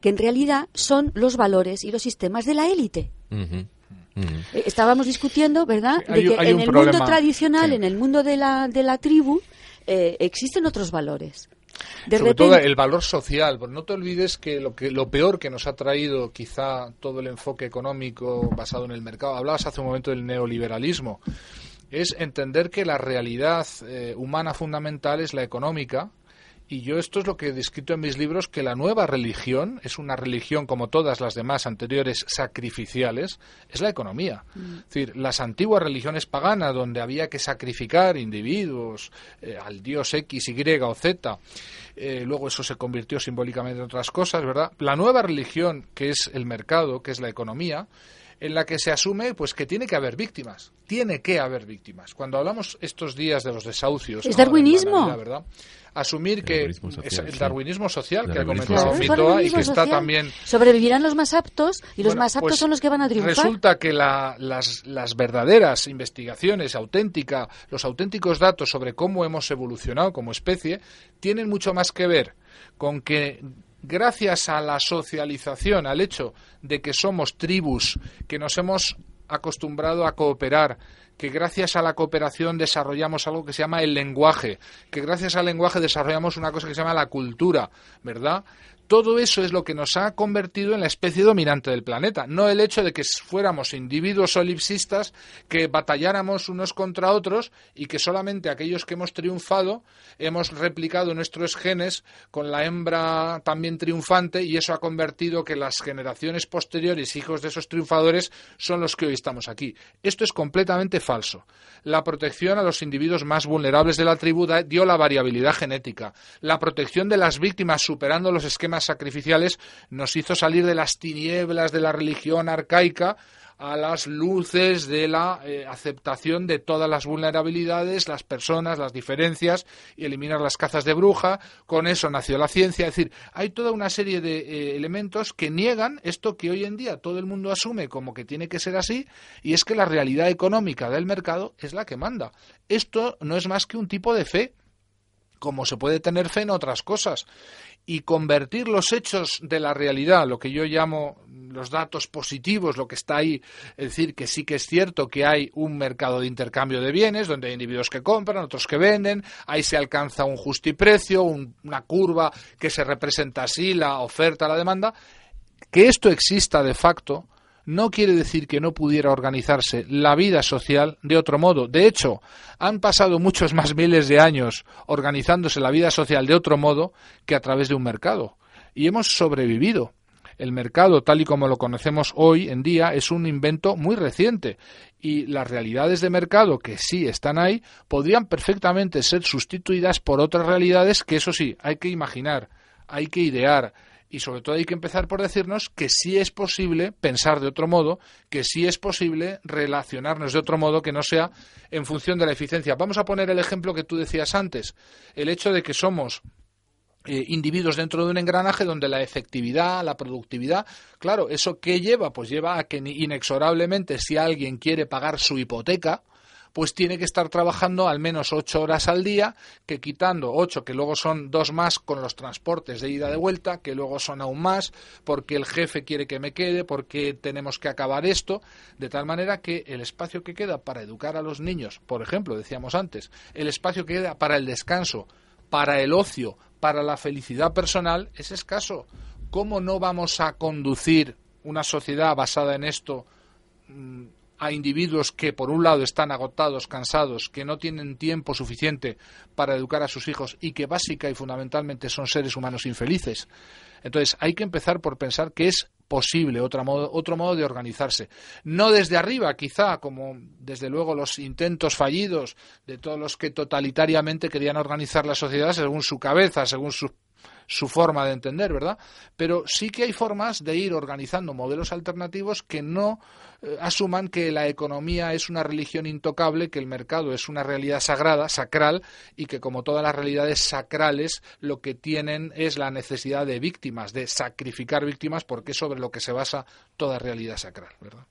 [SPEAKER 2] que en realidad son los valores y los sistemas de la élite. Eh, estábamos discutiendo, ¿verdad?, de que en el mundo tradicional, en el mundo de la, de la tribu, eh, existen otros valores.
[SPEAKER 4] Sobre todo el valor social. No te olvides que lo, que lo peor que nos ha traído quizá todo el enfoque económico basado en el mercado, hablabas hace un momento del neoliberalismo, es entender que la realidad eh, humana fundamental es la económica y yo esto es lo que he descrito en mis libros, que la nueva religión es una religión como todas las demás anteriores sacrificiales, es la economía. Mm. Es decir, las antiguas religiones paganas, donde había que sacrificar individuos eh, al dios X, Y o Z, eh, luego eso se convirtió simbólicamente en otras cosas, ¿verdad? La nueva religión, que es el mercado, que es la economía, en la que se asume pues que tiene que haber víctimas, tiene que haber víctimas. Cuando hablamos estos días de los desahucios,
[SPEAKER 2] es darwinismo,
[SPEAKER 4] ¿verdad? Asumir que es el darwinismo social que ha comentado Mitoa y que está también
[SPEAKER 2] sobrevivirán los más aptos y los más aptos pues son los que van a triunfar.
[SPEAKER 4] Resulta que las, las verdaderas investigaciones auténticas, los auténticos datos sobre cómo hemos evolucionado como especie tienen mucho más que ver con que gracias a la socialización, al hecho de que somos tribus, que nos hemos acostumbrado a cooperar, que gracias a la cooperación desarrollamos algo que se llama el lenguaje, que gracias al lenguaje desarrollamos una cosa que se llama la cultura, ¿verdad? Todo eso es lo que nos ha convertido en la especie dominante del planeta, no el hecho de que fuéramos individuos solipsistas que batalláramos unos contra otros y que solamente aquellos que hemos triunfado hemos replicado nuestros genes con la hembra también triunfante y eso ha convertido que las generaciones posteriores, hijos de esos triunfadores, son los que hoy estamos aquí. Esto es completamente falso. La protección a los individuos más vulnerables de la tribu dio la variabilidad genética. La protección de las víctimas superando los esquemas sacrificiales nos hizo salir de las tinieblas de la religión arcaica a las luces de la eh, aceptación de todas las vulnerabilidades, las personas, las diferencias y eliminar las cazas de bruja. Con eso nació la ciencia. Es decir, hay toda una serie de eh, elementos que niegan esto que hoy en día todo el mundo asume como que tiene que ser así y es que la realidad económica del mercado es la que manda. Esto no es más que un tipo de fe como se puede tener fe en otras cosas y convertir los hechos de la realidad, lo que yo llamo los datos positivos, lo que está ahí, es decir, que sí que es cierto que hay un mercado de intercambio de bienes, donde hay individuos que compran, otros que venden, ahí se alcanza un justiprecio, una curva que se representa así, la oferta, la demanda, que esto exista de facto, no quiere decir que no pudiera organizarse la vida social de otro modo. De hecho, han pasado muchos más miles de años organizándose la vida social de otro modo que a través de un mercado. Y hemos sobrevivido. El mercado, tal y como lo conocemos hoy en día, es un invento muy reciente y las realidades de mercado que sí están ahí podrían perfectamente ser sustituidas por otras realidades que eso sí, hay que imaginar, hay que idear, y sobre todo hay que empezar por decirnos que sí es posible pensar de otro modo, que sí es posible relacionarnos de otro modo que no sea en función de la eficiencia. Vamos a poner el ejemplo que tú decías antes, el hecho de que somos eh, individuos dentro de un engranaje donde la efectividad, la productividad, claro, ¿eso qué lleva? Pues lleva a que inexorablemente si alguien quiere pagar su hipoteca, pues tiene que estar trabajando al menos ocho horas al día, que quitando ocho, que luego son dos más con los transportes de ida de vuelta, que luego son aún más, porque el jefe quiere que me quede, porque tenemos que acabar esto, de tal manera que el espacio que queda para educar a los niños, por ejemplo, decíamos antes, el espacio que queda para el descanso, para el ocio, para la felicidad personal, es escaso. ¿Cómo no vamos a conducir una sociedad basada en esto mm, a individuos que, por un lado, están agotados, cansados, que no tienen tiempo suficiente para educar a sus hijos y que básica y fundamentalmente son seres humanos infelices. Entonces, hay que empezar por pensar que es posible otro modo, otro modo de organizarse. No desde arriba, quizá, como desde luego los intentos fallidos de todos los que totalitariamente querían organizar la sociedad según su cabeza, según sus su forma de entender, ¿verdad? Pero sí que hay formas de ir organizando modelos alternativos que no eh, asuman que la economía es una religión intocable, que el mercado es una realidad sagrada, sacral, y que como todas las realidades sacrales lo que tienen es la necesidad de víctimas, de sacrificar víctimas, porque es sobre lo que se basa toda realidad sacral, ¿verdad?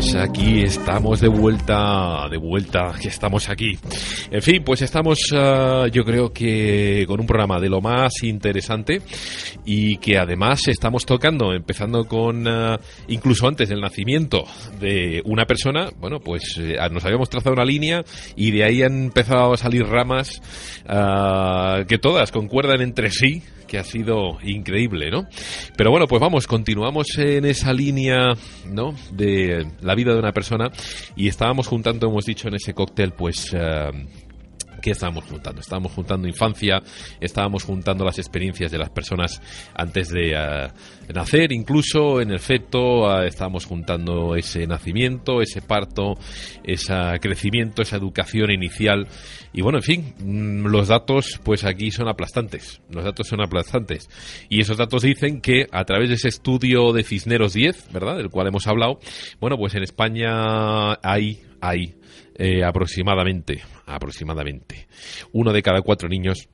[SPEAKER 1] Pues aquí estamos de vuelta, de vuelta, que estamos aquí. En fin, pues estamos ah, yo creo que con un programa de lo más interesante y que además estamos tocando, empezando con ah, incluso antes del nacimiento de una persona, bueno, pues eh, nos habíamos trazado una línea y de ahí han empezado a salir ramas ah, que todas concuerdan entre sí que ha sido increíble, ¿no? Pero bueno, pues vamos, continuamos en esa línea, ¿no? De la vida de una persona y estábamos juntando, hemos dicho en ese cóctel, pues... Eh, ¿Qué estábamos juntando? Estábamos juntando infancia, estábamos juntando las experiencias de las personas antes de eh, nacer, incluso en el feto, eh, estábamos juntando ese nacimiento, ese parto, ese crecimiento, esa educación inicial. Y bueno, en fin, mm, los datos, pues aquí son aplastantes. Los datos son aplastantes. Y esos datos dicen que a través de ese estudio de Cisneros 10, ¿verdad? Del cual hemos hablado, bueno, pues en España hay, hay eh, aproximadamente, aproximadamente, uno de cada cuatro niños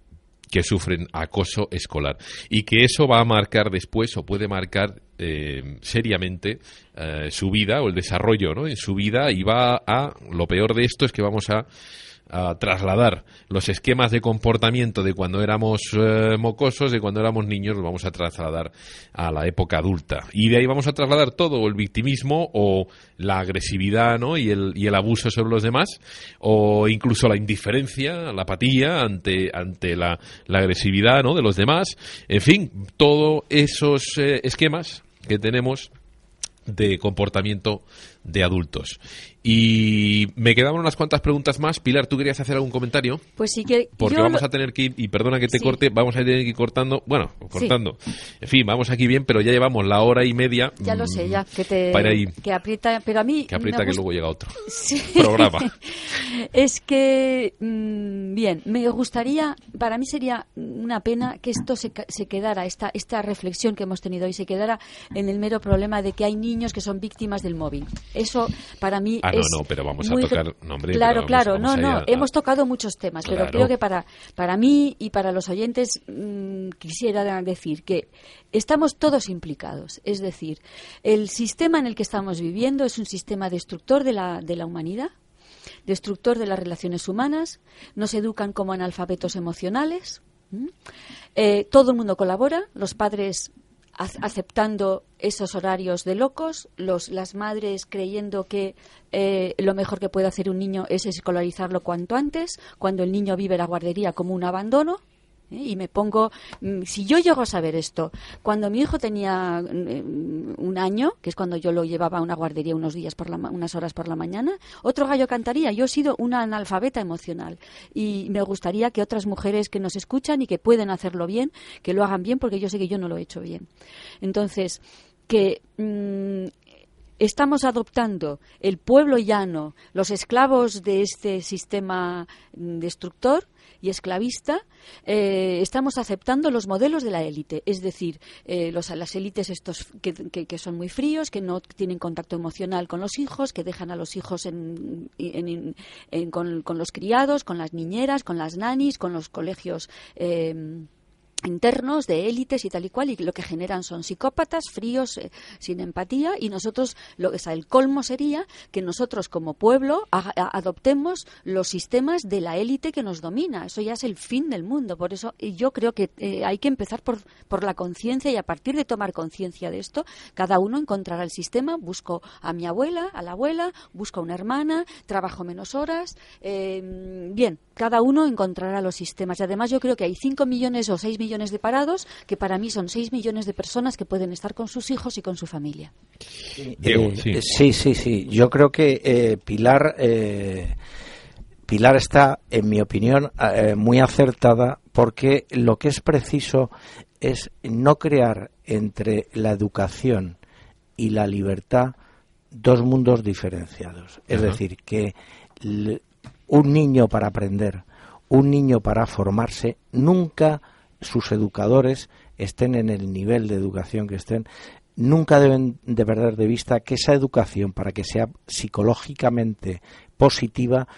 [SPEAKER 1] que sufren acoso escolar. Y que eso va a marcar después o puede marcar eh, seriamente eh, su vida o el desarrollo en su vida. Y va a lo peor de esto es que vamos a a trasladar los esquemas de comportamiento de cuando éramos eh, mocosos, de cuando éramos niños, los vamos a trasladar a la época adulta. Y de ahí vamos a trasladar todo, el victimismo o la agresividad ¿no? y, el, y el abuso sobre los demás, o incluso la indiferencia, la apatía ante, ante la, la agresividad ¿no? de los demás. En fin, todos esos eh, esquemas que tenemos de comportamiento de adultos. Y me quedaban unas cuantas preguntas más. Pilar, ¿tú querías hacer algún comentario?
[SPEAKER 2] Pues sí que.
[SPEAKER 1] Porque vamos a tener que ir, y perdona que te corte, vamos a tener que ir cortando. Bueno, cortando. En fin, vamos aquí bien, pero ya llevamos la hora y media.
[SPEAKER 2] Ya lo sé, ya. Que te.
[SPEAKER 1] Para
[SPEAKER 2] que aprieta, pero a mí.
[SPEAKER 1] Que aprieta que luego llega otro programa.
[SPEAKER 2] es que. Mmm, bien, me gustaría. Para mí sería una pena que esto se, se quedara, esta, esta reflexión que hemos tenido hoy, se quedara en el mero problema de que hay niños que son víctimas del móvil. Eso, para mí.
[SPEAKER 1] No, no, pero vamos a tocar. nombre
[SPEAKER 2] claro, claro, no, no. Hemos tocado muchos temas, pero creo que para, para mí y para los oyentes mmm, quisiera decir que estamos todos implicados. Es decir, el sistema en el que estamos viviendo es un sistema destructor de la, de la humanidad destructor de las relaciones humanas, nos educan como analfabetos emocionales, eh, todo el mundo colabora, los padres aceptando esos horarios de locos, los, las madres creyendo que eh, lo mejor que puede hacer un niño es escolarizarlo cuanto antes, cuando el niño vive la guardería como un abandono, ¿eh? Y me pongo, mm, si yo llego a saber esto, cuando mi hijo tenía mm, un año, que es cuando yo lo llevaba a una guardería unos días por la, unas horas por la mañana, otro gallo cantaría. Yo he sido una analfabeta emocional y me gustaría que otras mujeres que nos escuchan y que pueden hacerlo bien, que lo hagan bien, porque yo sé que yo no lo he hecho bien. Entonces, que mmm, estamos adoptando el pueblo llano, los esclavos de este sistema destructor y esclavista, eh, estamos aceptando los modelos de la élite, es decir, eh, los, las élites estos que, que, son muy fríos, que no tienen contacto emocional con los hijos, que dejan a los hijos en, con, con, los criados, con las niñeras, con las nanis, con los colegios. Eh, internos de élites y tal y cual y lo que generan son psicópatas fríos eh, sin empatía y nosotros lo o el colmo sería que nosotros como pueblo adoptemos los sistemas de la élite que nos domina. Eso ya es el fin del mundo. Por eso yo creo que eh, hay que empezar por, por la conciencia y a partir de tomar conciencia de esto cada uno encontrará el sistema. Busco a mi abuela a la abuela busco a una hermana trabajo menos horas eh, bien cada uno encontrará los sistemas y además yo creo que hay 5 millones o 6 millones de parados, que para mí son 6 millones de personas que pueden estar con sus hijos y con su familia.
[SPEAKER 3] Eh, sí. sí. sí, sí, Yo creo que eh, Pilar, eh, Pilar está, en mi opinión, eh, muy acertada porque lo que es preciso es no crear entre la educación y la libertad dos mundos diferenciados. Es Ajá. decir, que un niño para aprender, un niño para formarse, nunca sus educadores estén en el nivel de educación que estén, nunca deben de perder de vista que esa educación, para que sea psicológicamente positiva,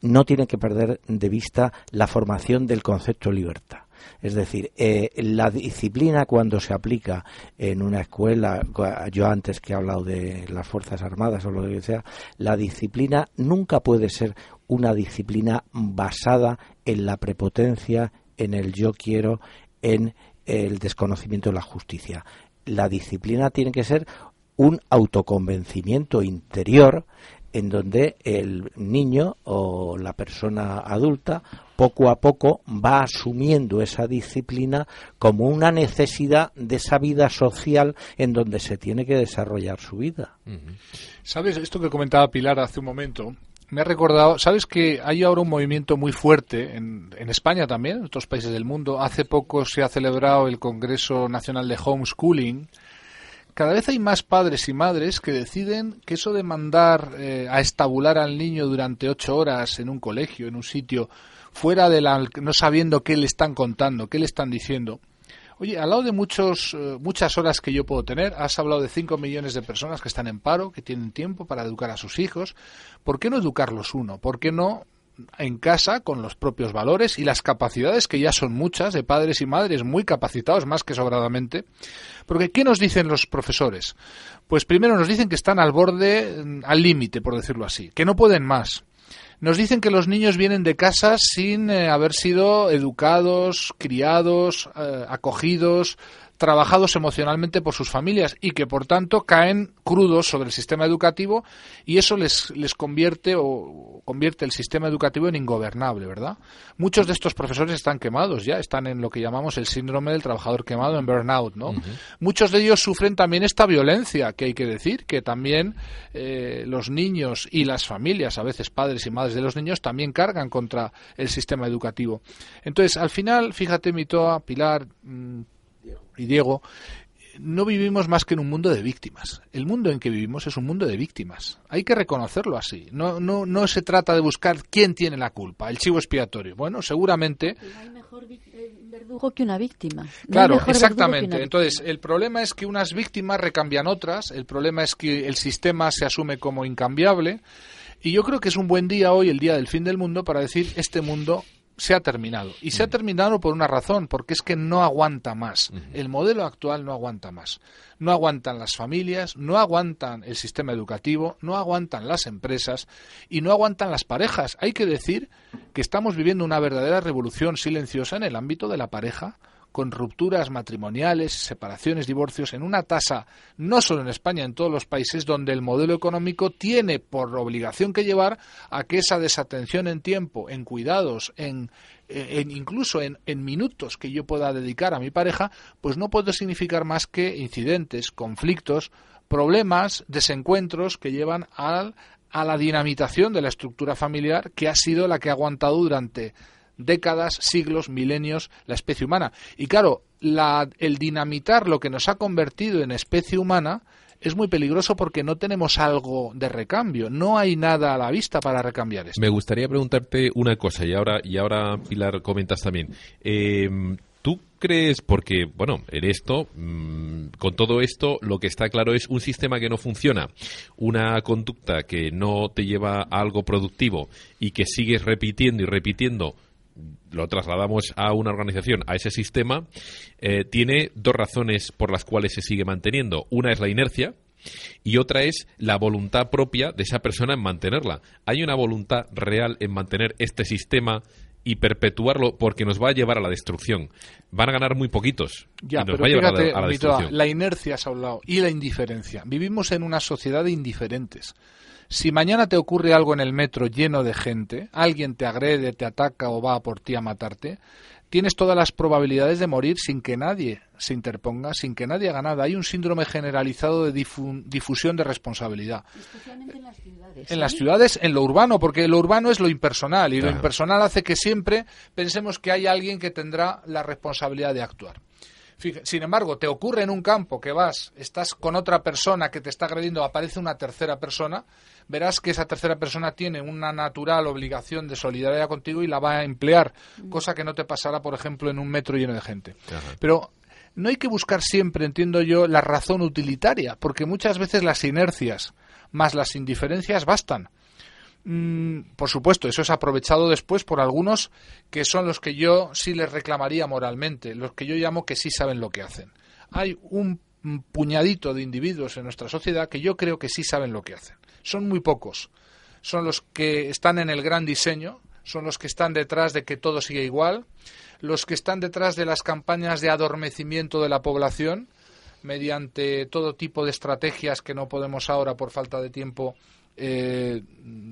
[SPEAKER 3] no tiene que perder de vista la formación del concepto de libertad. Es decir, eh, la disciplina cuando se aplica en una escuela, yo antes que he hablado de las Fuerzas Armadas o lo que sea, la disciplina nunca puede ser una disciplina basada en la prepotencia, en el yo quiero, en el desconocimiento de la justicia. La disciplina tiene que ser un autoconvencimiento interior en donde el niño o la persona adulta poco a poco va asumiendo esa disciplina como una necesidad de esa vida social en donde se tiene que desarrollar su vida.
[SPEAKER 4] ¿Sabes esto que comentaba Pilar hace un momento? me ha recordado, sabes que hay ahora un movimiento muy fuerte en, en, España también, en otros países del mundo. Hace poco se ha celebrado el Congreso Nacional de Homeschooling. Cada vez hay más padres y madres que deciden que eso de mandar eh, a estabular al niño durante ocho horas en un colegio, en un sitio, fuera de la, no sabiendo qué le están contando, qué le están diciendo, Oye, al lado de muchos, eh, muchas horas que yo puedo tener, has hablado de 5 millones de personas que están en paro, que tienen tiempo para educar a sus hijos. ¿Por qué no educarlos uno? ¿Por qué no en casa con los propios valores y las capacidades que ya son muchas de padres y madres muy capacitados más que sobradamente. Porque ¿qué nos dicen los profesores? Pues primero nos dicen que están al borde, mm, al límite, por decirlo así, que no pueden más. Nos dicen que los niños vienen de casas sin eh, haber sido educados, criados, eh, acogidos, trabajados emocionalmente por sus familias y que por tanto caen crudos sobre el sistema educativo y eso les, les convierte o convierte el sistema educativo en ingobernable, ¿verdad? Muchos de estos profesores están quemados ya, están en lo que llamamos el síndrome del trabajador quemado, en burnout, ¿no? Muchos de ellos sufren también esta violencia, que hay que decir, que también eh, los niños y las familias, a veces padres y madres de los niños, también cargan contra el sistema educativo. Entonces, al final, fíjate, Mitoa, Pilar, mm, y Diego, no vivimos más que en un mundo de víctimas. El mundo en que vivimos es un mundo de víctimas. Hay que reconocerlo así. No, no, no se trata de buscar quién tiene la culpa, el chivo expiatorio. Bueno, seguramente.
[SPEAKER 2] No hay mejor verdugo que una víctima.
[SPEAKER 4] claro, exactamente. Entonces, el problema es que unas víctimas recambian otras. El problema es que el sistema se asume como incambiable. Y yo creo que es un buen día hoy, el día del fin del mundo, para decir este mundo se ha terminado. Y se ha terminado por una razón, porque es que no aguanta más. El modelo actual no aguanta más. No aguantan las familias, no aguantan el sistema educativo, no aguantan las empresas y no aguantan las parejas. Hay que decir que estamos viviendo una verdadera revolución silenciosa en el ámbito de la pareja con rupturas matrimoniales, separaciones, divorcios, en una tasa, no solo en España, en todos los países donde el modelo económico tiene por obligación que llevar a que esa desatención en tiempo, en cuidados, en, incluso en, en, minutos que yo pueda dedicar a mi pareja, pues no puede significar más que incidentes, conflictos, problemas, desencuentros que llevan al, a la dinamitación de la estructura familiar que ha sido la que ha aguantado durante décadas, siglos, milenios la especie humana. Y claro, el dinamitar lo que nos ha convertido en especie humana es muy peligroso porque no tenemos algo de recambio, no hay nada a la vista para recambiar esto.
[SPEAKER 1] Me gustaría preguntarte una cosa y ahora y ahora Pilar comentas también. Em, ¿Tú crees, porque, bueno, en esto, mm, con todo esto, lo que está claro es un sistema que no funciona, una conducta que no te lleva a algo productivo y que sigues repitiendo y repitiendo lo trasladamos a una organización, a ese sistema, eh, tiene dos razones por las cuales se sigue manteniendo. Una es la inercia, y otra es la voluntad propia de esa persona en mantenerla. Hay una voluntad real en mantener este sistema y perpetuarlo porque nos va a llevar a la destrucción. Van a ganar muy poquitos.
[SPEAKER 4] Ya, pero fíjate, la, la inercia has hablado y la indiferencia. Vivimos en una sociedad de indiferentes. Si mañana te ocurre algo en el metro lleno de gente, alguien te agrede, te ataca o va por ti a matarte, tienes todas las probabilidades de morir sin que nadie se interponga, sin que nadie haga nada. Hay un síndrome generalizado de difusión de responsabilidad.
[SPEAKER 2] Especialmente en las ciudades.
[SPEAKER 4] En las ciudades, en lo urbano, porque lo urbano es lo impersonal y lo impersonal hace que siempre pensemos que hay alguien que tendrá la responsabilidad de actuar. Sin embargo, te ocurre en un campo que vas, estás con otra persona que te está agrediendo, aparece una tercera persona, verás que esa tercera persona tiene una natural obligación de solidaridad contigo y la va a emplear, mm. cosa que no te pasará, por ejemplo, en un metro lleno de gente. Pero no hay que buscar siempre, entiendo yo, la razón utilitaria, porque muchas veces las inercias más las indiferencias bastan. Mm, por supuesto, eso es aprovechado después por algunos que son los que yo sí les reclamaría moralmente, los que yo llamo que sí saben lo que hacen. Hay un puñadito de individuos en nuestra sociedad que yo creo que sí saben lo que hacen. Son muy pocos. Son los que están en el gran diseño, son los que están detrás de que todo siga igual, los que están detrás de las campañas de adormecimiento de la población mediante todo tipo de estrategias que no podemos ahora por falta de tiempo eh,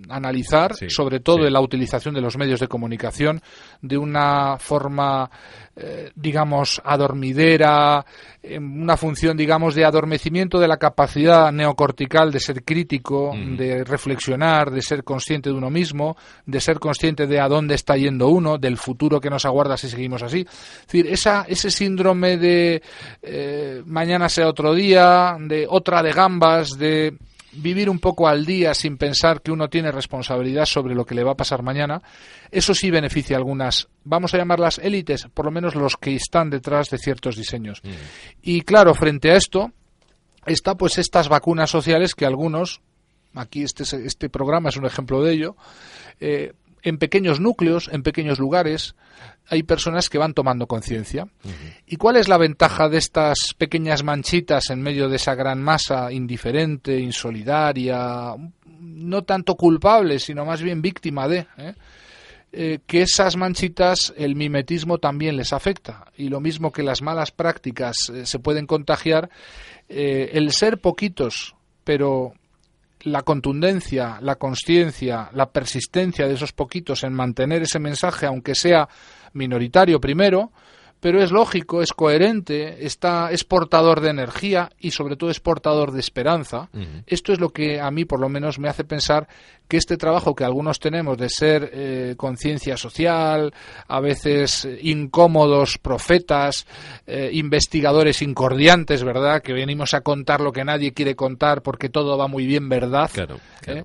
[SPEAKER 4] analizar, sobre todo en la utilización de los medios de comunicación de una forma, eh, digamos, adormidera, en una función, digamos, de adormecimiento de la capacidad neocortical de ser crítico, de reflexionar, de ser consciente de uno mismo, de ser consciente de a dónde está yendo uno, del futuro que nos aguarda si seguimos así. Es decir, esa, ese síndrome de eh, mañana sea otro día, de otra de gambas, de vivir un poco al día sin pensar que uno tiene responsabilidad sobre lo que le va a pasar mañana, eso sí beneficia a algunas, vamos a llamarlas élites, por lo menos los que están detrás de ciertos diseños. Mm. Y claro, frente a esto, está pues estas vacunas sociales que algunos, aquí este, este programa es un ejemplo de ello, eh, en pequeños núcleos, en pequeños lugares, hay personas que van tomando conciencia. ¿Y cuál es la ventaja de estas pequeñas manchitas en medio de esa gran masa indiferente, insolidaria, no tanto culpable, sino más bien víctima de? ¿eh? Eh, que esas manchitas el mimetismo también les afecta y lo mismo que las malas prácticas eh, se pueden contagiar el ser poquitos pero la contundencia, la conciencia, la persistencia de esos poquitos en mantener ese mensaje, aunque sea minoritario primero, pero es lógico, es coherente, está, es portador de energía y sobre todo es portador de esperanza. Esto es lo que a mí por lo menos me hace pensar que este trabajo que algunos tenemos de ser eh, conciencia social, a veces incómodos profetas, eh, investigadores incordiantes, ¿verdad? Que venimos a contar lo que nadie quiere contar porque todo va muy bien, ¿verdad?
[SPEAKER 1] Claro,
[SPEAKER 4] ¿Eh?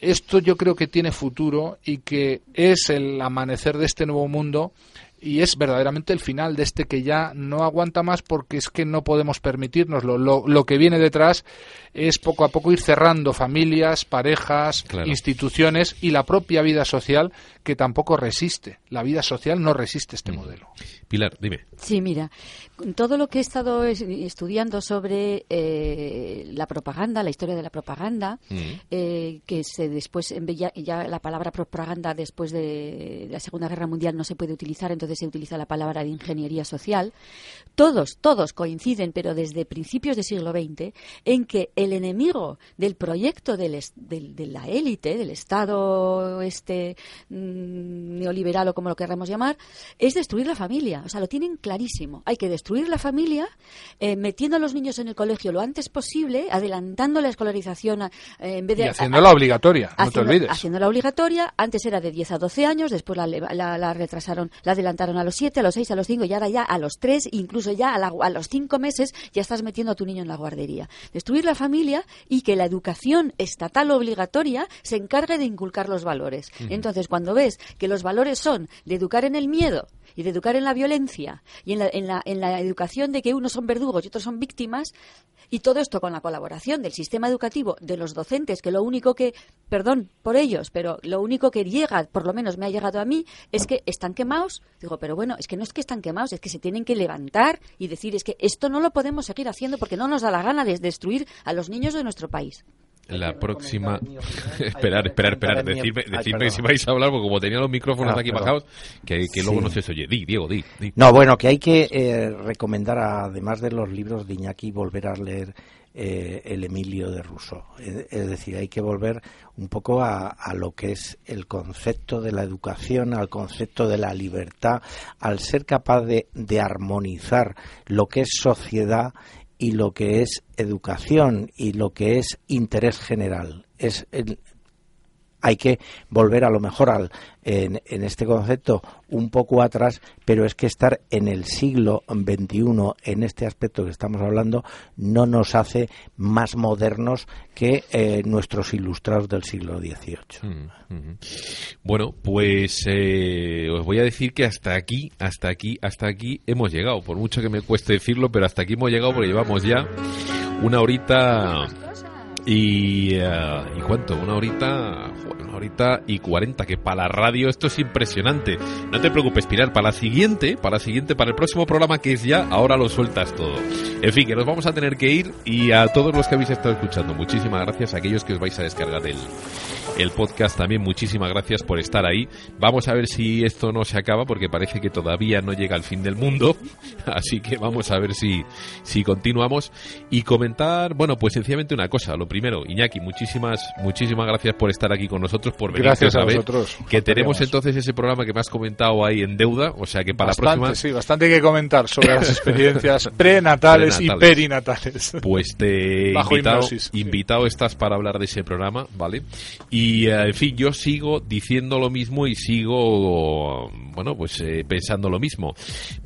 [SPEAKER 4] Esto yo creo que tiene futuro y que es el amanecer de este nuevo mundo y es verdaderamente el final de este que ya no aguanta más porque es que no podemos permitirnoslo. Lo, lo que viene detrás es poco a poco ir cerrando familias, parejas, instituciones y la propia vida social que tampoco resiste. La vida social no resiste este modelo.
[SPEAKER 1] Pilar, dime.
[SPEAKER 2] Sí, mira, todo lo que he estado estudiando sobre eh, la propaganda, la historia de la propaganda, eh, que se después ya, ya, la palabra propaganda después de la Segunda Guerra Mundial no se puede utilizar, entonces se utiliza la palabra de ingeniería social. Todos, todos coinciden, pero desde principios del siglo XX, en que el enemigo del proyecto del, de la élite, del Estado este mm, neoliberal o como lo querramos llamar, es destruir la familia. O sea, lo tienen clarísimo. Hay que destruir la familia, eh, metiendo a los niños en el colegio lo antes posible, adelantando la escolarización eh, en vez de...
[SPEAKER 4] Y haciéndola obligatoria, no te olvides.
[SPEAKER 2] Haciéndola obligatoria. Antes era de 10 a 12 años, después la, la, retrasaron, la adelantaron a los 7, a los 6, a los 5 y ahora ya a los 3, incluso ya a, a los 5 meses ya estás metiendo a tu niño en la guardería. Destruir la familia y que la educación estatal obligatoria se encargue de inculcar los valores. Entonces, cuando ves que los valores son de educar en el miedo y de educar en la violencia y en la, en la, en la educación de que unos son verdugos y otros son víctimas, y todo esto con la colaboración del sistema educativo, de los docentes, que lo único que, perdón por ellos, pero lo único que llega, por lo menos me ha llegado a mí, es que están quemados. Digo, pero bueno, es que no es que están quemados, es que se tienen que levantar y decir, es que esto no lo podemos seguir haciendo porque no nos da la gana de destruir a los niños de nuestro país
[SPEAKER 1] la próxima. esperar, esperar, esperar. Decirme, decirme si vais a hablar, porque como tenía los micrófonos ah, aquí bajados, que, luego no se oye. Di, Diego, di,
[SPEAKER 3] No, bueno, que hay que eh, recomendar, además de los libros de Iñaki, volver a leer eh, el Emilio de Rousseau. Es decir, hay que volver un poco a, a, lo que es el concepto de la educación, al concepto de la libertad, al ser capaz de, de armonizar lo que es sociedad y lo que es educación y lo que es interés general. Es hay que volver a lo mejor al, en, este concepto un poco atrás, pero es que estar en el siglo XXI en este aspecto que estamos hablando no nos hace más modernos que eh, nuestros ilustrados del siglo XVIII. Mm,
[SPEAKER 1] bueno, pues eh, os voy a decir que hasta aquí, hasta aquí, hasta aquí hemos llegado. Por mucho que me cueste decirlo, pero hasta aquí hemos llegado porque llevamos ya una horita y, eh, ¿y cuánto? Una horita, una horita y cuarenta, que para la radio esto es impresionante. No te preocupes, Pilar, para la siguiente, para la siguiente, para el próximo programa que es ya, ahora lo sueltas todo. En fin, que nos vamos a tener que ir y a todos los que habéis estado escuchando, muchísimas gracias a aquellos que os vais a descargar el, el podcast también, muchísimas gracias por estar ahí. Vamos a ver si esto no se acaba porque parece que todavía no llega al fin del mundo, así que vamos a ver si, si continuamos y comentar, bueno, pues sencillamente una cosa, lo primero, Iñaki, muchísimas, muchísimas gracias por estar aquí con nosotros, por venir
[SPEAKER 4] gracias a vosotros.
[SPEAKER 1] Que tenemos entonces ese programa que me has comentado ahí en deuda, o sea que para la próxima...
[SPEAKER 4] Sí, bastante que comentar sobre las experiencias prenatales, y perinatales.
[SPEAKER 1] Pues te invitado, invitado estás para hablar de ese programa, ¿vale? Y, eh, en fin, yo sigo diciendo lo mismo y sigo, bueno, pues eh, pensando lo mismo.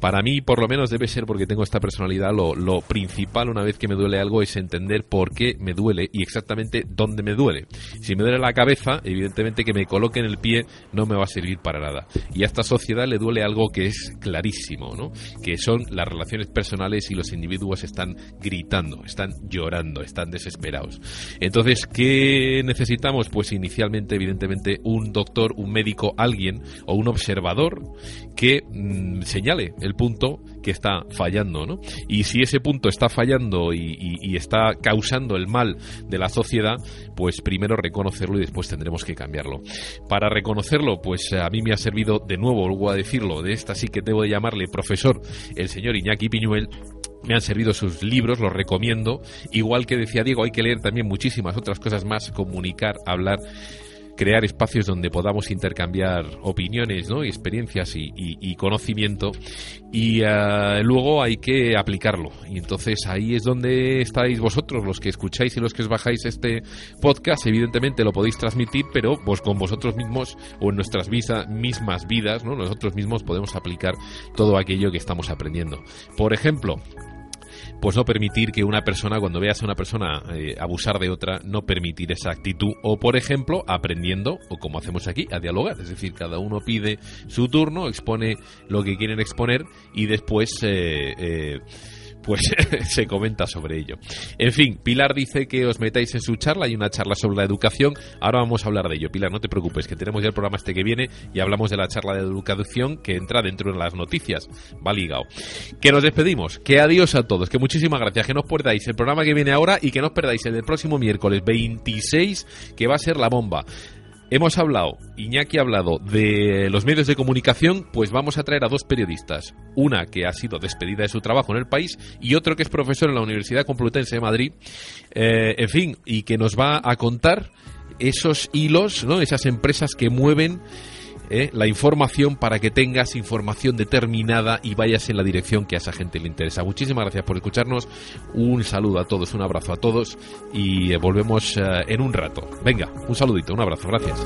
[SPEAKER 1] Para mí, por lo menos, debe ser porque tengo esta personalidad, lo, lo principal una vez que me duele algo es entender por qué me duele y exactamente dónde me duele. Si me duele la cabeza, evidentemente que me coloque en el pie no me va a servir para nada. Y a esta sociedad le duele algo que es clarísimo, ¿no? Que son las relaciones personales y los individuos están gritando, están llorando, están desesperados. Entonces, ¿qué necesitamos? Pues iniciar oficialmente, evidentemente, un doctor, un médico, alguien o un observador que mm, señale el punto que está fallando, ¿no? Y si ese punto está fallando y, y, está causando el mal de la sociedad, pues primero reconocerlo y después tendremos que cambiarlo. Para reconocerlo, pues a mí me ha servido de nuevo, vuelvo a decirlo, de esta sí que debo de llamarle profesor, el señor Iñaki Piñuel, me han servido sus libros, los recomiendo. Igual que decía Diego, hay que leer también muchísimas otras cosas más, comunicar, hablar crear espacios donde podamos intercambiar opiniones ¿no? y experiencias y, conocimiento y eh, luego hay que aplicarlo y entonces ahí es donde estáis vosotros los que escucháis y los que os bajáis este podcast evidentemente lo podéis transmitir pero vos con vosotros mismos o en nuestras mismas vidas ¿no? nosotros mismos podemos aplicar todo aquello que estamos aprendiendo por ejemplo pues no permitir que una persona, cuando veas a una persona eh, abusar de otra, no permitir esa actitud. O, por ejemplo, aprendiendo, o como hacemos aquí, a dialogar. Es decir, cada uno pide su turno, expone lo que quieren exponer y después... Eh, eh, pues se comenta sobre ello. En fin, Pilar dice que os metáis en su charla, hay una charla sobre la educación, ahora vamos a hablar de ello. Pilar, no te preocupes, que tenemos ya el programa este que viene y hablamos de la charla de educación que entra dentro de las noticias, va ligado. Que nos despedimos, que adiós a todos, que muchísimas gracias, que no os perdáis el programa que viene ahora y que no os perdáis el del próximo miércoles 26, que va a ser la bomba. Hemos hablado, Iñaki ha hablado de los medios de comunicación, pues vamos a traer a dos periodistas. Una que ha sido despedida de su trabajo en el país y otro que es profesor en la Universidad Complutense de Madrid. Eh, en fin, y que nos va a contar esos hilos, ¿no? esas empresas que mueven ¿eh? la información para que tengas información determinada y vayas en la dirección que a esa gente le interesa. Muchísimas gracias por escucharnos. Un saludo a todos, un abrazo a todos y eh, volvemos eh, en un rato. Venga, un saludito, un abrazo. Gracias.